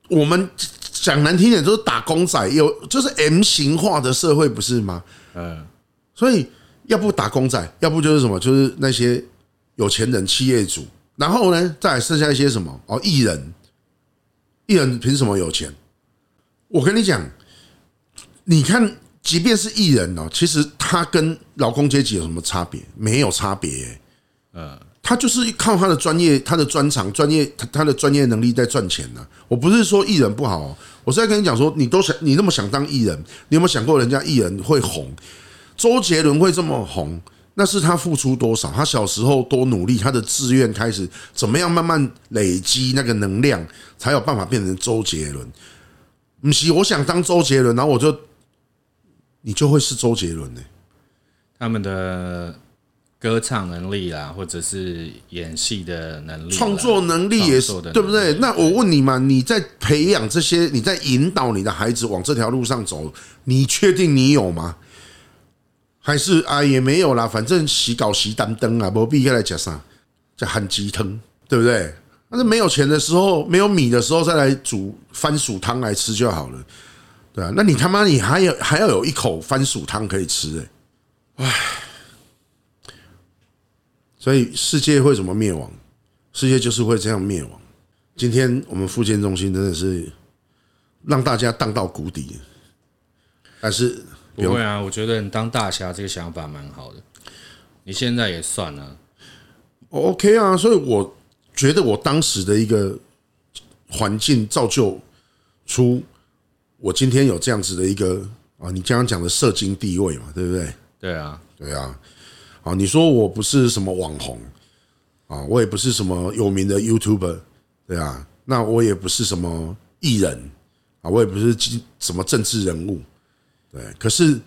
我们讲难听点，就是打工仔，有就是 M 型化的社会，不是吗？嗯。所以要不打工仔，要不就是什么，就是那些有钱人、企业主，然后呢，再剩下一些什么哦，艺人。艺人凭什么有钱？我跟你讲，你看，即便是艺人哦，其实他跟劳工阶级有什么差别？没有差别。嗯，他就是靠他的专业、他的专长、专业他他的专业能力在赚钱呢。我不是说艺人不好，我是在跟你讲说，你都想你那么想当艺人，你有没有想过人家艺人会红？周杰伦会这么红？那是他付出多少？他小时候多努力，他的志愿开始怎么样？慢慢累积那个能量，才有办法变成周杰伦。不是，我想当周杰伦，然后我就你就会是周杰伦呢？
他们的歌唱能力啦，或者是演戏的能力，
创作能力也是对不对？那我问你嘛，你在培养这些，你在引导你的孩子往这条路上走，你确定你有吗？还是啊，也没有啦，反正洗稿洗单灯啊，不必要来讲啥，叫含鸡汤，对不对？但是没有钱的时候，没有米的时候，再来煮番薯汤来吃就好了，对啊，那你他妈你还有还要有一口番薯汤可以吃哎，唉，所以世界会怎么灭亡？世界就是会这样灭亡。今天我们复健中心真的是让大家荡到谷底，但是。
不会啊，我觉得你当大侠这个想法蛮好的。你现在也算了
，OK 啊。所以我觉得我当时的一个环境造就出我今天有这样子的一个啊，你刚刚讲的社经地位嘛，对不对？
对啊，
对啊。啊，你说我不是什么网红啊，我也不是什么有名的 YouTuber，对啊。那我也不是什么艺人啊，我也不是什么政治人物。对，可是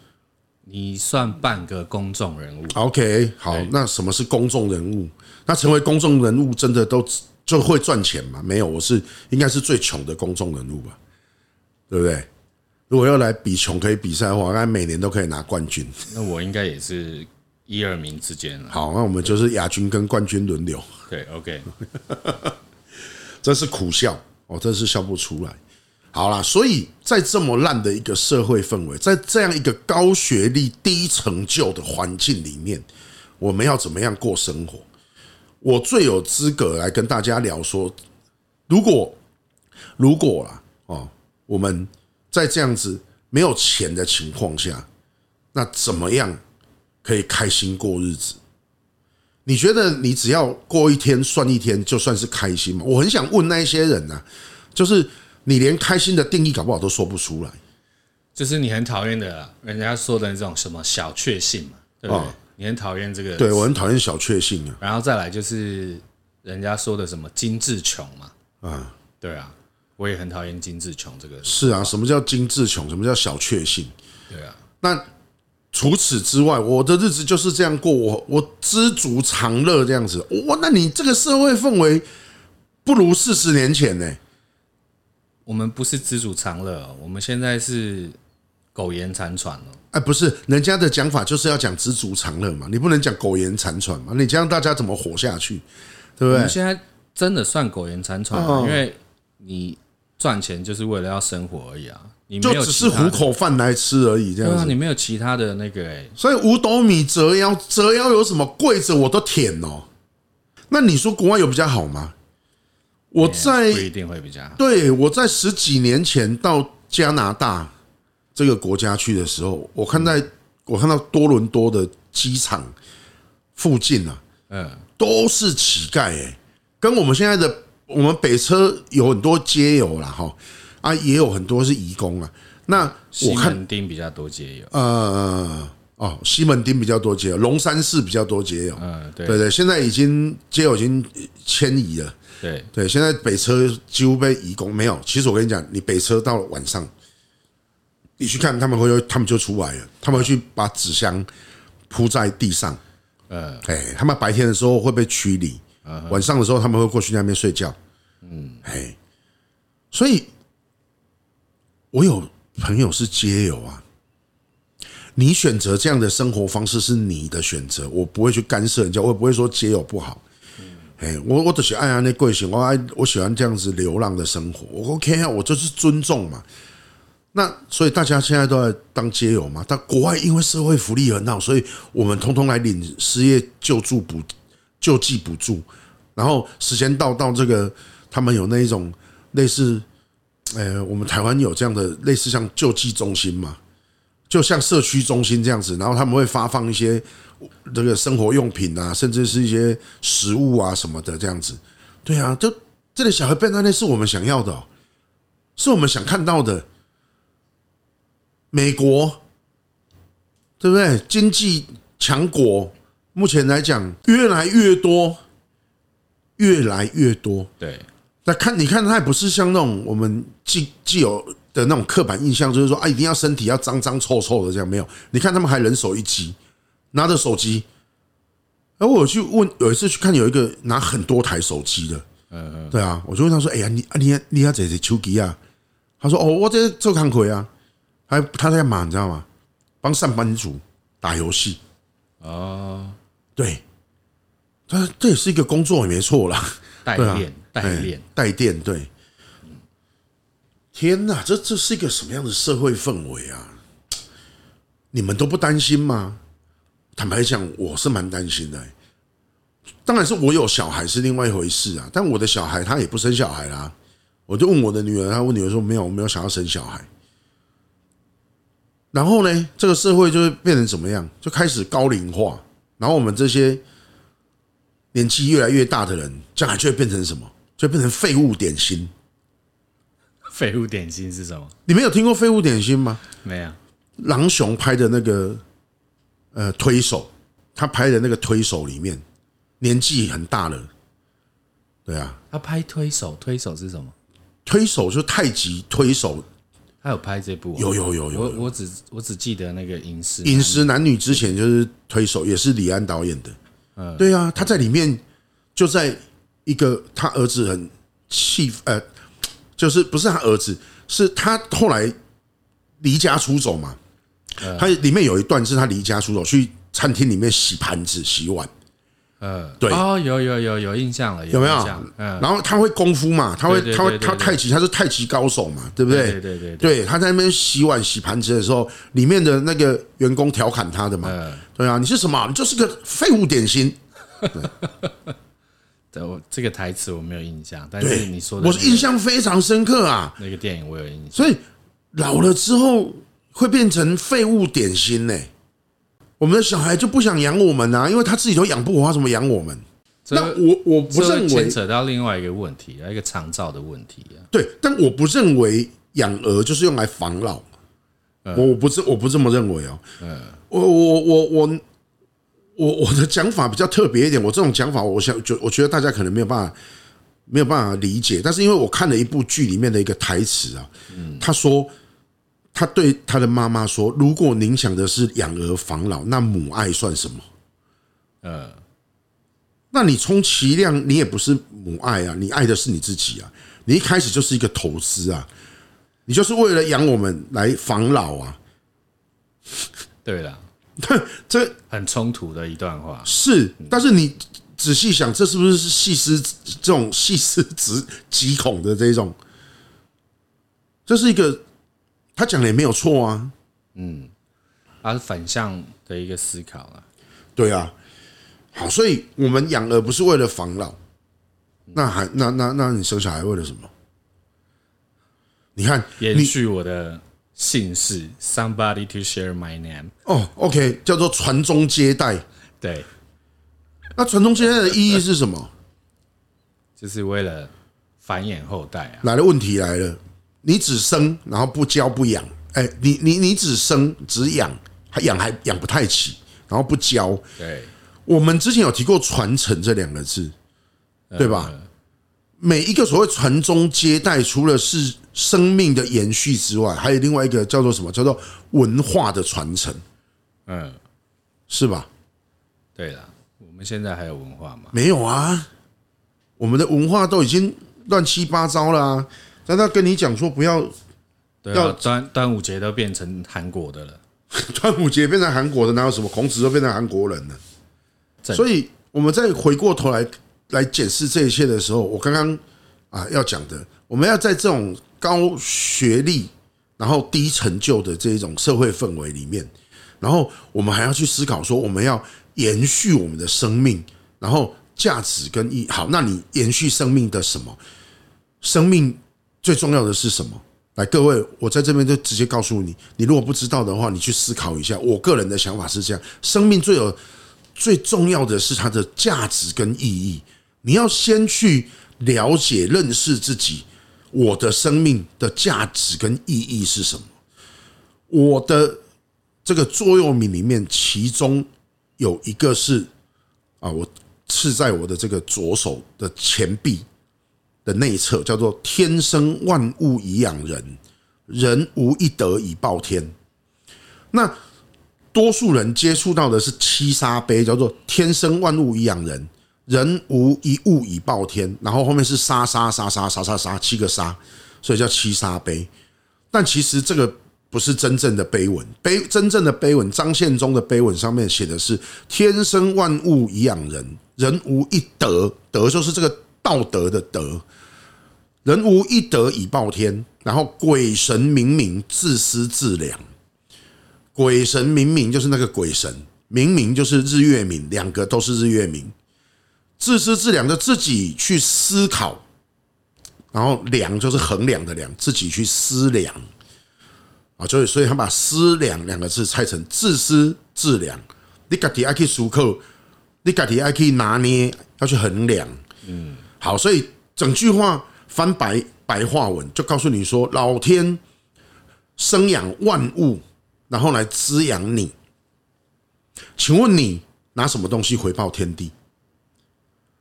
你算半个公众人物。
OK，好，那什么是公众人物？那成为公众人物真的都就会赚钱吗？没有，我是应该是最穷的公众人物吧？对不对？如果要来比穷可以比赛的话，那每年都可以拿冠军。
那我应该也是一二名之间了。
好，那我们就是亚军跟冠军轮流。
对，OK，
这是苦笑哦，真是笑不出来。好啦，所以在这么烂的一个社会氛围，在这样一个高学历、低成就的环境里面，我们要怎么样过生活？我最有资格来跟大家聊说，如果如果啦哦，我们在这样子没有钱的情况下，那怎么样可以开心过日子？你觉得你只要过一天算一天，就算是开心吗？我很想问那些人呢，就是。你连开心的定义搞不好都说不出来，
就是你很讨厌的人家说的那种什么小确幸嘛，对不对？你很讨厌这个，
对我很讨厌小确幸啊。
然后再来就是人家说的什么精致穷嘛，啊，对啊，我也很讨厌精致穷这个。
是啊，什么叫精致穷？什么叫小确幸？
对啊。
那除此之外，我的日子就是这样过，我我知足常乐这样子。哇，那你这个社会氛围不如四十年前呢？
我们不是知足常乐，我们现在是苟延残喘了。
哎，不是，人家的讲法就是要讲知足常乐嘛，你不能讲苟延残喘嘛？你这样大家怎么活下去？对不对？
我们现在真的算苟延残喘，因为你赚钱就是为了要生活而已啊。你
就只是糊口饭来吃而已，这样子。
你没有其他的那个哎。
所以五斗米折腰，折腰有什么？跪着我都舔哦。那你说国外有比较好吗？我在
不一定会比较好。
对，我在十几年前到加拿大这个国家去的时候，我看在我看到多伦多的机场附近啊，嗯，都是乞丐哎，跟我们现在的我们北车有很多街友啦哈。啊，也有很多是移工啊。那我看西
门町比较多街友，
呃，哦，西门町比较多街友，龙山寺比较多街友。嗯，对对，现在已经街友已经迁移了。
对
对，现在北车几乎被移工没有。其实我跟你讲，你北车到了晚上，你去看他们会，他们就出来了，他们会去把纸箱铺在地上。呃，哎，他们白天的时候会被驱离，晚上的时候他们会过去那边睡觉。嗯，哎，所以。我有朋友是街友啊，你选择这样的生活方式是你的选择，我不会去干涉人家，我也不会说街友不好。哎，我我只喜欢那贵型，我爱我喜欢这样子流浪的生活，我 OK 啊，我就是尊重嘛。那所以大家现在都在当街友嘛，但国外因为社会福利很好，所以我们通通来领失业救助补救济补助，然后时间到到这个，他们有那一种类似。呃，我们台湾有这样的类似像救济中心嘛，就像社区中心这样子，然后他们会发放一些这个生活用品啊，甚至是一些食物啊什么的这样子。对啊，就这个小孩变态那是我们想要的，是我们想看到的。美国，对不对？经济强国，目前来讲越来越多，越来越多。
对。
那看，你看，他也不是像那种我们既既有的那种刻板印象，就是说啊，一定要身体要脏脏臭臭的这样，没有。你看他们还人手一机，拿着手机。而我去问，有一次去看，有一个拿很多台手机的，嗯嗯，对啊，我就问他说：“哎呀，你啊，你你要这些手机啊？”他说：“哦，我这做康亏啊，还他在忙，你知道吗？帮上班族打游戏啊，对，他这也是一个工作，也没错啦。”
代练，代练，
代练，对。天哪，这这是一个什么样的社会氛围啊？你们都不担心吗？坦白讲，我是蛮担心的。当然是我有小孩是另外一回事啊，但我的小孩他也不生小孩啦。我就问我的女儿，她问女儿说：“没有，我没有想要生小孩。”然后呢，这个社会就会变成怎么样？就开始高龄化，然后我们这些。年纪越来越大的人，将来就会变成什么？就会变成废物点心。
废物点心是什么？
你没有听过废物点心吗？
没有。
郎雄拍的那个呃推手，他拍的那个推手里面，年纪很大了。对啊，
他拍推手，推手是什么？
推手就是太极推手。
他有拍这部？
有有有有。
我我只我只记得那个饮食
饮食男女之前就是推手，也是李安导演的。对啊，他在里面就在一个他儿子很气呃，就是不是他儿子，是他后来离家出走嘛。他里面有一段是他离家出走去餐厅里面洗盘子洗碗。
呃，对哦，有有有有印象了，
有没有？嗯然后他会功夫嘛，他会他会他太极，他是太极高手嘛，对不对？
对对对，
对，他在那边洗碗洗盘子的时候，里面的那个员工调侃他的嘛，对啊，你是什么？你就是个废物点心。
对，我这个台词我没有印象，但是你说的，
我印象非常深刻啊。
那个电影我有印象，
所以老了之后会变成废物点心呢。我们的小孩就不想养我们啊，因为他自己都养不活，他怎么养我们？那我我不认为牵
扯到另外一个问题，一个长照的问题啊。
对，但我不认为养儿就是用来防老。我我不是我不这么认为哦。嗯，我我我我我我的讲法比较特别一点。我这种讲法，我想就我觉得大家可能没有办法没有办法理解。但是因为我看了一部剧里面的一个台词啊，他说。他对他的妈妈说：“如果您想的是养儿防老，那母爱算什么？呃，那你充其量你也不是母爱啊，你爱的是你自己啊。你一开始就是一个投资啊，你就是为了养我们来防老啊。
对了，
这
很冲突的一段话
是，但是你仔细想，这是不是细思这种细思极极恐的这种？这是一个他讲的也没有错啊。
嗯，他是反向的一个思考了。
对啊，好，所以我们养儿不是为了防老，那还那那那你生小孩为了什么？你看，
延续我的姓氏，somebody to share my name。
哦，OK，叫做传宗接代。
对，
那传宗接代的意义是什么？
就是为了繁衍后代啊。
来了，问题来了，你只生，然后不教不养，哎，你你你只生只养，还养还养不太起。然后不教，
对，
我们之前有提过“传承”这两个字，对吧？每一个所谓传宗接代，除了是生命的延续之外，还有另外一个叫做什么？叫做文化的传承，嗯，是吧？
对了，我们现在还有文化吗？
没有啊，我们的文化都已经乱七八糟了啊！难道跟你讲说不要？
要端端午节都变成韩国的了。
端午节变成韩国的，哪有什么孔子都变成韩国人了？所以我们再回过头来来检视这一切的时候，我刚刚啊要讲的，我们要在这种高学历然后低成就的这一种社会氛围里面，然后我们还要去思考说，我们要延续我们的生命，然后价值跟意义。好，那你延续生命的什么？生命最重要的是什么？来，各位，我在这边就直接告诉你，你如果不知道的话，你去思考一下。我个人的想法是这样：生命最有最重要的是它的价值跟意义。你要先去了解、认识自己，我的生命的价值跟意义是什么？我的这个座右铭里面，其中有一个是啊，我刺在我的这个左手的前臂。的内侧叫做“天生万物以养人，人无一德以报天”。那多数人接触到的是七杀碑，叫做“天生万物以养人，人无一物以报天”。然后后面是杀杀杀杀杀杀杀七个杀，所以叫七杀碑。但其实这个不是真正的碑文，碑真正的碑文，张献忠的碑文上面写的是“天生万物以养人，人无一德”，德就是这个道德的德。人无一德以报天，然后鬼神明明自私自量。鬼神明明就是那个鬼神，明明就是日月明，两个都是日月明。自私自量就自己去思考，然后量就是衡量的量，自己去思量啊，所以所以他把思量两个字拆成自私自量。你自己要去思考，你自己要去拿捏，要去衡量。嗯，好，所以整句话。翻白白话文，就告诉你说，老天生养万物，然后来滋养你。请问你拿什么东西回报天地？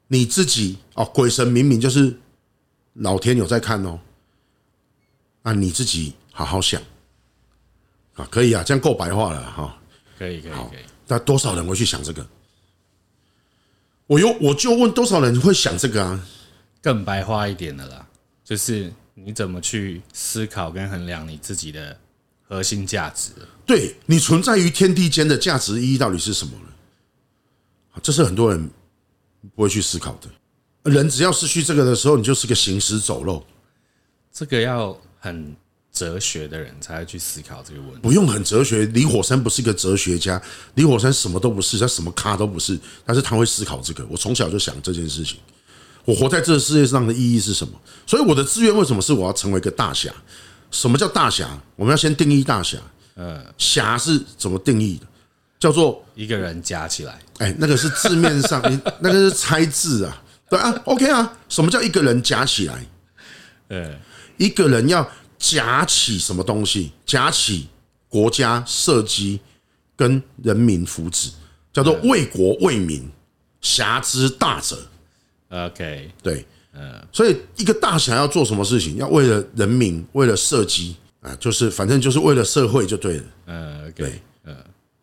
你自己哦，鬼神明明就是老天有在看哦。那你自己好好想啊，可以啊，这样够白话了哈。
可以可以可以。
那多少人会去想这个？我又我就问多少人会想这个啊？
更白话一点的啦，就是你怎么去思考跟衡量你自己的核心价值？
对，你存在于天地间的价值意义到底是什么呢？这是很多人不会去思考的。人只要失去这个的时候，你就是个行尸走肉。
这个要很哲学的人才会去思考这个问题。
不用很哲学，李火山不是一个哲学家，李火山什么都不是，他什么咖都不是，但是他会思考这个。我从小就想这件事情。我活在这个世界上的意义是什么？所以我的志愿为什么是我要成为一个大侠？什么叫大侠？我们要先定义大侠。呃，侠是怎么定义的？叫做
一个人夹起来。
哎，那个是字面上，那个是猜字啊。对啊，OK 啊。什么叫一个人夹起来？呃，一个人要夹起什么东西？夹起国家社稷跟人民福祉，叫做为国为民，侠之大者。
OK，
对，嗯，所以一个大侠要做什么事情？要为了人民，为了社稷啊，就是反正就是为了社会就对了。
嗯，对，嗯，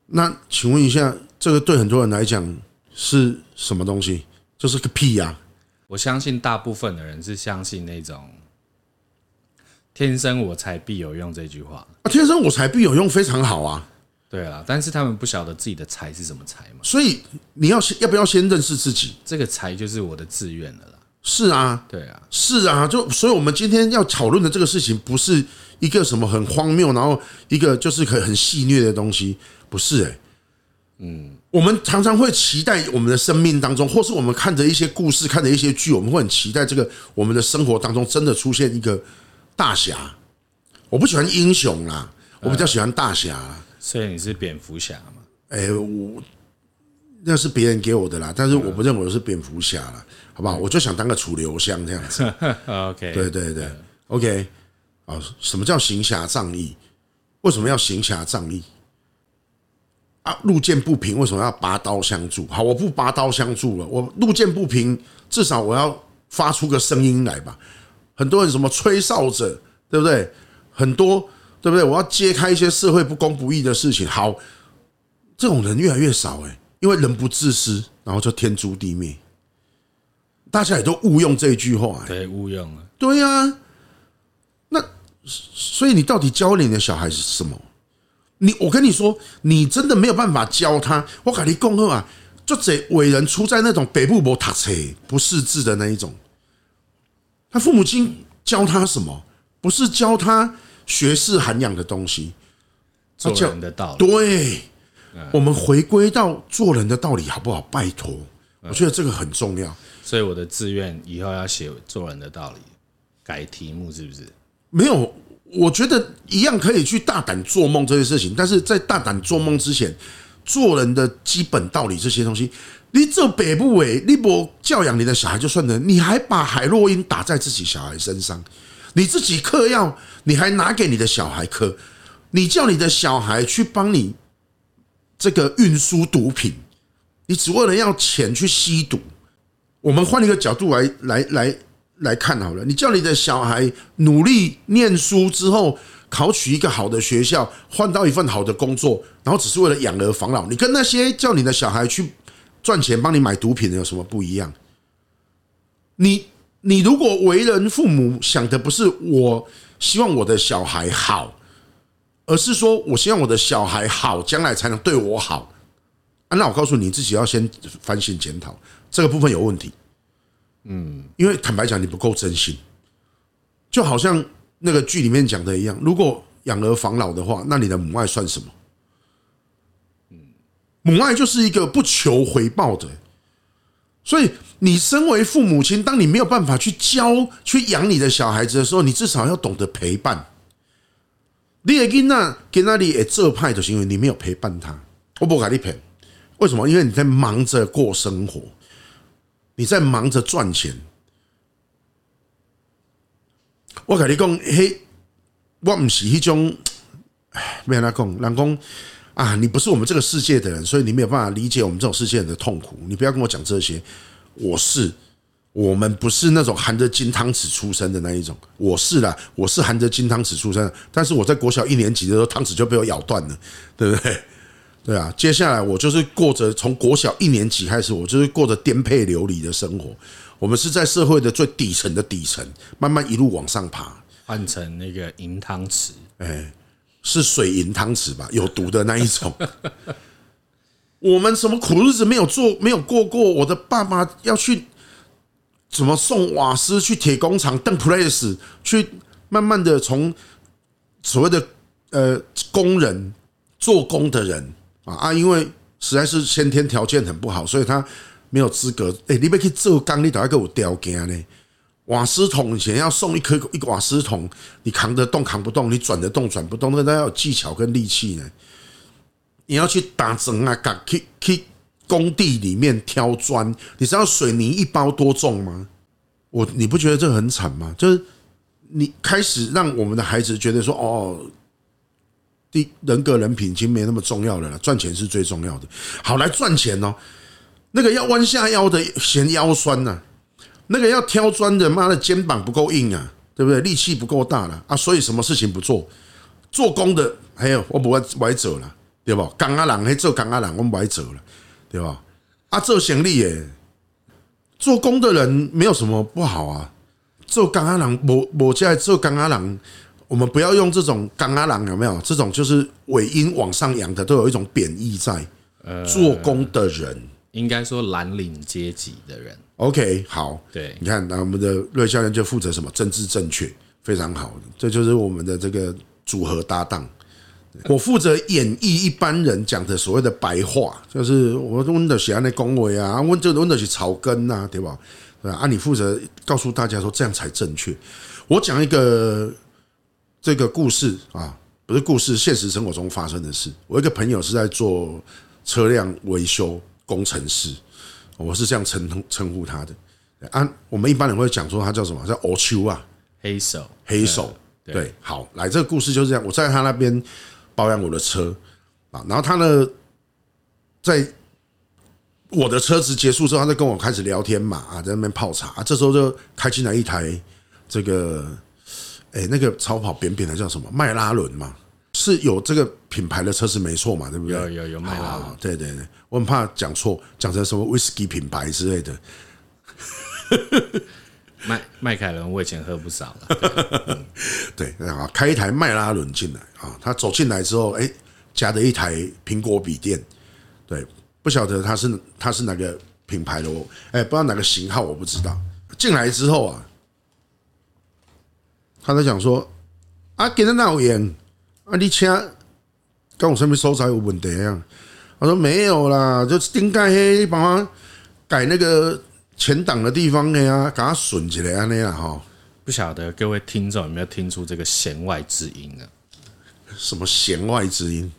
那请问一下，这个对很多人来讲是什么东西？就是个屁呀！
我相信大部分的人是相信那种“天生我材必有用”这句话。
啊，天生我材必有用，非常好啊。
对啊，但是他们不晓得自己的才是什么才嘛，
所以你要先要不要先认识自己？
这个才就是我的志愿了啦。
是啊，
对啊，
是啊，就所以我们今天要讨论的这个事情，不是一个什么很荒谬，然后一个就是可以很戏谑的东西，不是哎，嗯，我们常常会期待我们的生命当中，或是我们看着一些故事，看着一些剧，我们会很期待这个我们的生活当中真的出现一个大侠。我不喜欢英雄啦，我比较喜欢大侠。
所以你是蝙蝠侠嘛？
哎，我那是别人给我的啦，但是我不认为我是蝙蝠侠啦，好不好？我就想当个楚留香这样子。
OK，
对对对，OK。啊，什么叫行侠仗义？为什么要行侠仗义？啊，路见不平为什么要拔刀相助？好，我不拔刀相助了，我路见不平，至少我要发出个声音来吧。很多人什么吹哨者，对不对？很多对不对？我要揭开一些社会不公不义的事情。好，这种人越来越少哎，因为人不自私，然后就天诛地灭。大家也都误用这一句话，
对，误用了。
对呀，那所以你到底教你的小孩是什么？你我跟你说，你真的没有办法教他。我跟你共贺啊，就这伟人出在那种北部没读册不识字的那一种，他父母亲教他什么？不是教他学识涵养的东西，
做人的道理。
对，我们回归到做人的道理，好不好？拜托，我觉得这个很重要。
所以我的志愿以后要写做人的道理，改题目是不是？
没有，我觉得一样可以去大胆做梦这些事情。但是在大胆做梦之前，做人的基本道理这些东西，你这北部诶，你不教养你的小孩就算了，你还把海洛因打在自己小孩身上。你自己嗑药，你还拿给你的小孩嗑，你叫你的小孩去帮你这个运输毒品，你只为了要钱去吸毒。我们换一个角度来来来来看好了，你叫你的小孩努力念书之后，考取一个好的学校，换到一份好的工作，然后只是为了养儿防老，你跟那些叫你的小孩去赚钱帮你买毒品的有什么不一样？你。你如果为人父母想的不是我希望我的小孩好，而是说我希望我的小孩好，将来才能对我好，啊那我告诉你，自己要先反省检讨，这个部分有问题。嗯，因为坦白讲，你不够真心，就好像那个剧里面讲的一样，如果养儿防老的话，那你的母爱算什么？母爱就是一个不求回报的。所以，你身为父母亲，当你没有办法去教、去养你的小孩子的时候，你至少要懂得陪伴。你也跟那跟那里也这派的行为，你没有陪伴他，我不给你陪。为什么？因为你在忙着过生活，你在忙着赚钱。我跟你讲，嘿，我不是那种，哎，没那讲，人讲。啊，你不是我们这个世界的人，所以你没有办法理解我们这种世界人的痛苦。你不要跟我讲这些。我是，我们不是那种含着金汤匙出生的那一种。我是啦，我是含着金汤匙出生的，但是我在国小一年级的时候，汤匙就被我咬断了，对不对？对啊，接下来我就是过着从国小一年级开始，我就是过着颠沛流离的生活。我们是在社会的最底层的底层，慢慢一路往上爬，
换成那个银汤匙，
哎。是水银汤匙吧？有毒的那一种。我们什么苦日子没有做，没有过过。我的爸爸要去怎么送瓦斯去铁工厂邓 place 去，慢慢的从所谓的呃工人做工的人啊啊，因为实在是先天条件很不好，所以他没有资格。哎，你别去做钢，你都要给我吊件呢。瓦斯桶以前要送一颗一个瓦斯桶，你扛得动扛不动，你转得动转不动，那个都要有技巧跟力气呢。你要去打针啊，赶去去工地里面挑砖，你知道水泥一包多重吗？我你不觉得这很惨吗？就是你开始让我们的孩子觉得说，哦，第人格人品已经没那么重要了，赚钱是最重要的。好，来赚钱哦，那个要弯下腰的嫌腰酸呐。那个要挑砖的，妈的肩膀不够硬啊，对不对？力气不够大了啊，所以什么事情不做？做工的还有我不会歪走了，对吧？工阿郎还做工阿郎，我们歪走了，对吧？啊，做行李耶，做工的人没有什么不好啊。做工阿郎，我我现在做工阿郎，我们不要用这种工阿郎有没有？这种就是尾音往上扬的，都有一种贬义在。做工的人，
应该说蓝领阶级的人。
OK，好，
对，
你看，那我们的瑞教练就负责什么？政治正确，非常好，这就是我们的这个组合搭档。我负责演绎一般人讲的所谓的白话，就是我温的写那恭维啊，温这温的是草根呐，对吧？啊，你负责告诉大家说这样才正确。我讲一个这个故事啊，不是故事，现实生活中发生的事。我一个朋友是在做车辆维修工程师，我是这样称称呼他的。啊，我们一般人会讲说他叫什么？叫欧秋啊，
黑手，
黑手。对，好，来，这个故事就是这样。我在他那边。保养我的车啊，然后他呢，在我的车子结束之后，他就跟我开始聊天嘛啊，在那边泡茶。这时候就开进来一台这个，哎，那个超跑扁扁的叫什么？迈拉伦嘛，是有这个品牌的车是没错嘛，对不对？
有有有卖拉伦，
对对对，我很怕讲错，讲成什么威士忌品牌之类的。
迈迈凯伦我以前喝不少了，
对，对啊，开一台迈拉伦进来啊，他走进来之后，哎，夹着一台苹果笔电，对，不晓得他是他是哪个品牌的，我哎不知道哪个型号，我不知道。进来之后啊，他在讲说啊，给他闹演啊，你车跟我身边收材有问题啊？我说没有啦，就顶盖黑，你帮我改那个。前挡的地方的呀，给它损起来啊那样哈。
不晓得各位听众有没有听出这个弦外之音呢？
什么弦外之音？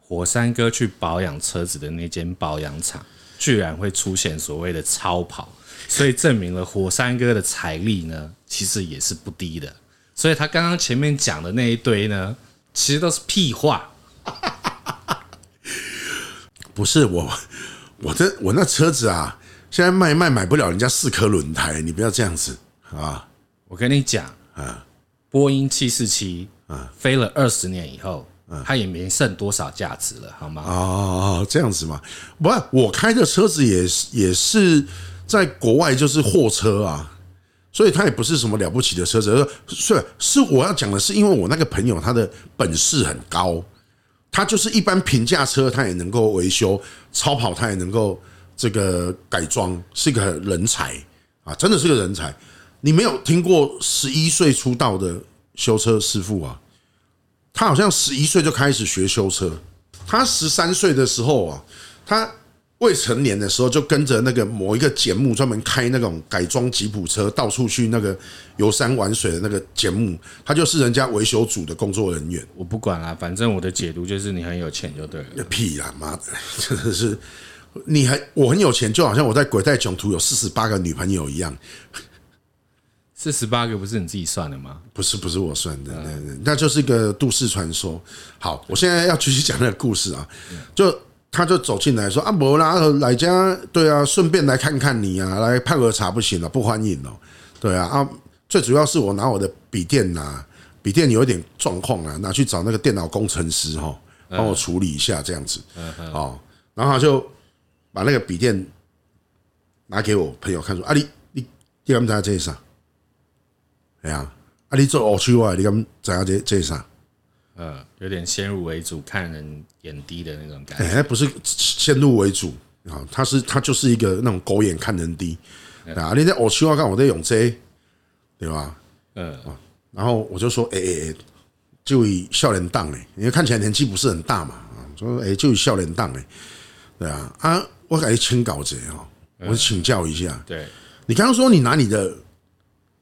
火山哥去保养车子的那间保养厂，居然会出现所谓的超跑，所以证明了火山哥的财力呢，其实也是不低的。所以他刚刚前面讲的那一堆呢，其实都是屁话。
不是我，我这我那车子啊。现在卖卖买不了人家四颗轮胎，你不要这样子啊！
我跟你讲啊，波音七四七啊，飞了二十年以后，它也没剩多少价值了，好吗？
哦，这样子嘛，不，我开的车子也是也是在国外就是货车啊，所以它也不是什么了不起的车子。是是，我要讲的是，因为我那个朋友他的本事很高，他就是一般平价车他也能够维修，超跑他也能够。这个改装是一个人才啊，真的是个人才。你没有听过十一岁出道的修车师傅啊？他好像十一岁就开始学修车。他十三岁的时候啊，他未成年的时候就跟着那个某一个节目，专门开那种改装吉普车，到处去那个游山玩水的那个节目。他就是人家维修组的工作人员。
我不管了，反正我的解读就是你很有钱就对了。
屁啦，妈的，真的是。你还我很有钱，就好像我在鬼带囧途有四十八个女朋友一样。
四十八个不是你自己算的吗？
不是，不是我算的，那就是一个都市传说。好，我现在要继续讲那个故事啊。就他就走进来说啊，不啦，来家对啊，顺便来看看你啊，来泡个茶不行了，不欢迎哦。对啊啊，最主要是我拿我的笔电呐，笔电有一点状况啊，拿去找那个电脑工程师哈，帮我处理一下这样子。哦，然后他就。把那个笔电拿给我朋友看，说：“啊，你你你敢在这上？哎呀，啊，你做恶趣味，你敢在这这上？
呃，有点先入为主，看人眼低的那种感觉。
哎，不是先入为主啊，他是他就是一个那种狗眼看人低啊。你在恶趣味看我在用这，对吧？嗯，然后我就说：哎哎哎，就以笑脸档哎，因为看起来年纪不是很大嘛啊，说哎，就以笑脸档哎，对啊啊。”我给你请稿子哈，我请教一下。
对，
你刚刚说你拿你的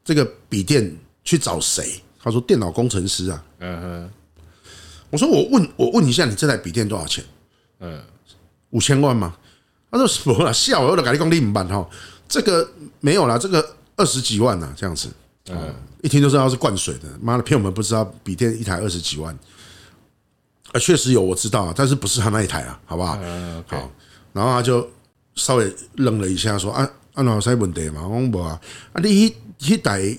这个笔电去找谁？他说电脑工程师啊。嗯哼。我说我问我问一下，你这台笔电多少钱？嗯，五千万吗？他说什么了？笑我都跟你讲你唔办哈，这个没有啦，这个二十几万呐，这样子。嗯，一听就知道是灌水的。妈的，骗我们不知道笔电一台二十几万。啊，确实有，我知道，但是不是他那一台啊？好不好？好。然后他就稍微愣了一下，说：“啊，啊，哪有啥问题嘛？我讲无啊，啊，你迄迄台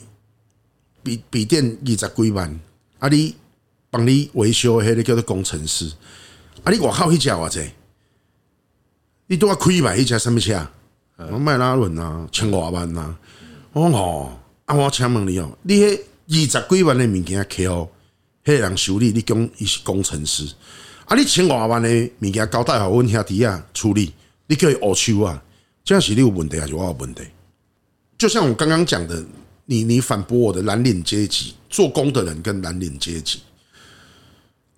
笔笔电二十几万，啊，你帮你维修迄个叫做工程师，啊，你外口迄只偌济？你都要开吧？迄只什么车？我迈拉伦啊，千外万呐！我讲哦，啊，我请问你哦，你迄二十几万的物件开哦，迄人修理，你讲伊是工程师？”啊！你千外万的物件交代好，阮兄弟啊处理，你叫伊乌手啊，这样是你有问题还是我有问题？就像我刚刚讲的，你你反驳我的蓝领阶级，做工的人跟蓝领阶级，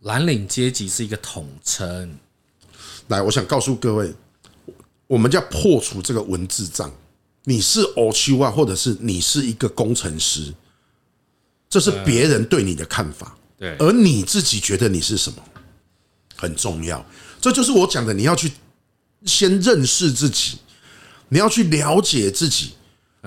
蓝领阶级是一个统称。
来，我想告诉各位，我们要破除这个文字障。你是欧秋啊，或者是你是一个工程师，这是别人对你的看法。
对，
而你自己觉得你是什么，很重要。这就是我讲的，你要去先认识自己，你要去了解自己，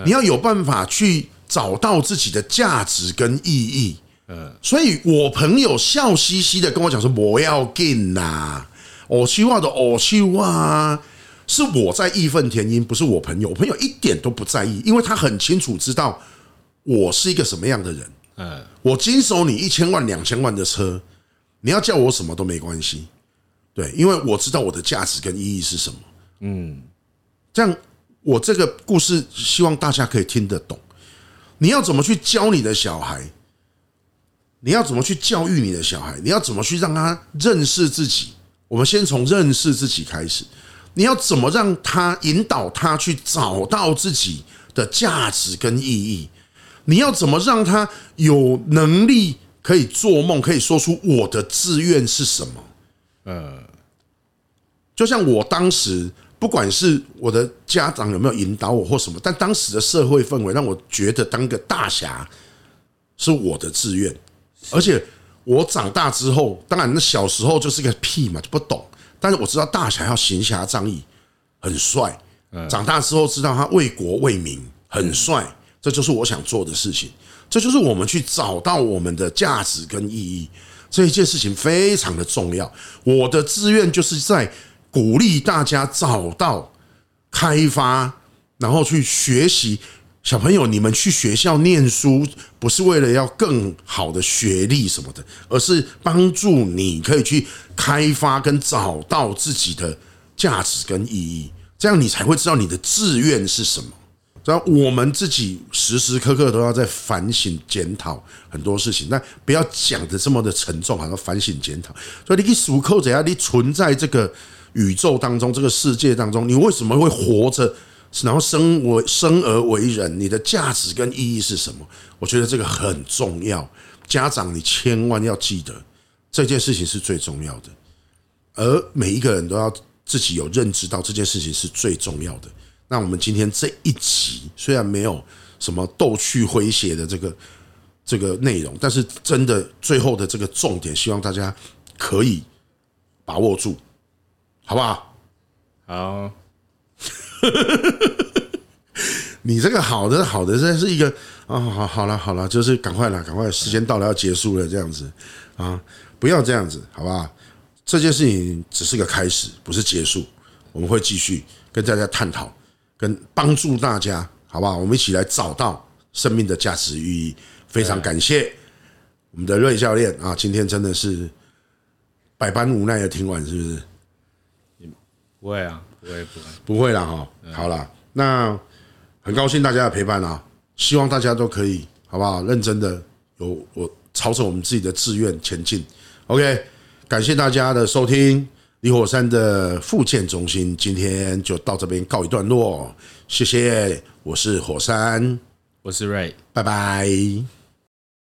你要有办法去找到自己的价值跟意义。嗯，所以我朋友笑嘻嘻的跟我讲说：“我要进呐，欧秋啊的欧秋啊。”是我在义愤填膺，不是我朋友。我朋友一点都不在意，因为他很清楚知道我是一个什么样的人。嗯，我经手你一千万、两千万的车，你要叫我什么都没关系。对，因为我知道我的价值跟意义是什么。嗯，这样我这个故事希望大家可以听得懂。你要怎么去教你的小孩？你要怎么去教育你的小孩？你要怎么去让他认识自己？我们先从认识自己开始。你要怎么让他引导他去找到自己的价值跟意义？你要怎么让他有能力可以做梦，可以说出我的志愿是什么？呃，就像我当时，不管是我的家长有没有引导我或什么，但当时的社会氛围让我觉得当个大侠是我的志愿。而且我长大之后，当然那小时候就是个屁嘛，就不懂。但是我知道大侠要行侠仗义，很帅。长大之后知道他为国为民，很帅。这就是我想做的事情。这就是我们去找到我们的价值跟意义。这一件事情非常的重要。我的志愿就是在鼓励大家找到、开发，然后去学习。小朋友，你们去学校念书，不是为了要更好的学历什么的，而是帮助你可以去开发跟找到自己的价值跟意义，这样你才会知道你的志愿是什么。这样我们自己时时刻刻都要在反省检讨很多事情，但不要讲的这么的沉重，好像反省检讨。所以你可以数扣怎样，你存在这个宇宙当中，这个世界当中，你为什么会活着？然后生为生而为人，你的价值跟意义是什么？我觉得这个很重要。家长，你千万要记得这件事情是最重要的，而每一个人都要自己有认知到这件事情是最重要的。那我们今天这一集虽然没有什么逗趣诙谐的这个这个内容，但是真的最后的这个重点，希望大家可以把握住，好不好？
好。
你这个好的好的，这是一个啊，好好了好了，就是赶快了，赶快，时间到了要结束了，这样子啊，不要这样子，好不好？这件事情只是个开始，不是结束，我们会继续跟大家探讨，跟帮助大家，好不好？我们一起来找到生命的价值意义。非常感谢我们的瑞教练啊，今天真的是百般无奈的听完，是不是？
不会啊。不会不会
不会了哈，好了，那很高兴大家的陪伴啊，希望大家都可以好不好？认真的有我朝着我们自己的志愿前进。OK，感谢大家的收听，李火山的复健中心今天就到这边告一段落，谢谢，我是火山，
我是 Ray，
拜拜。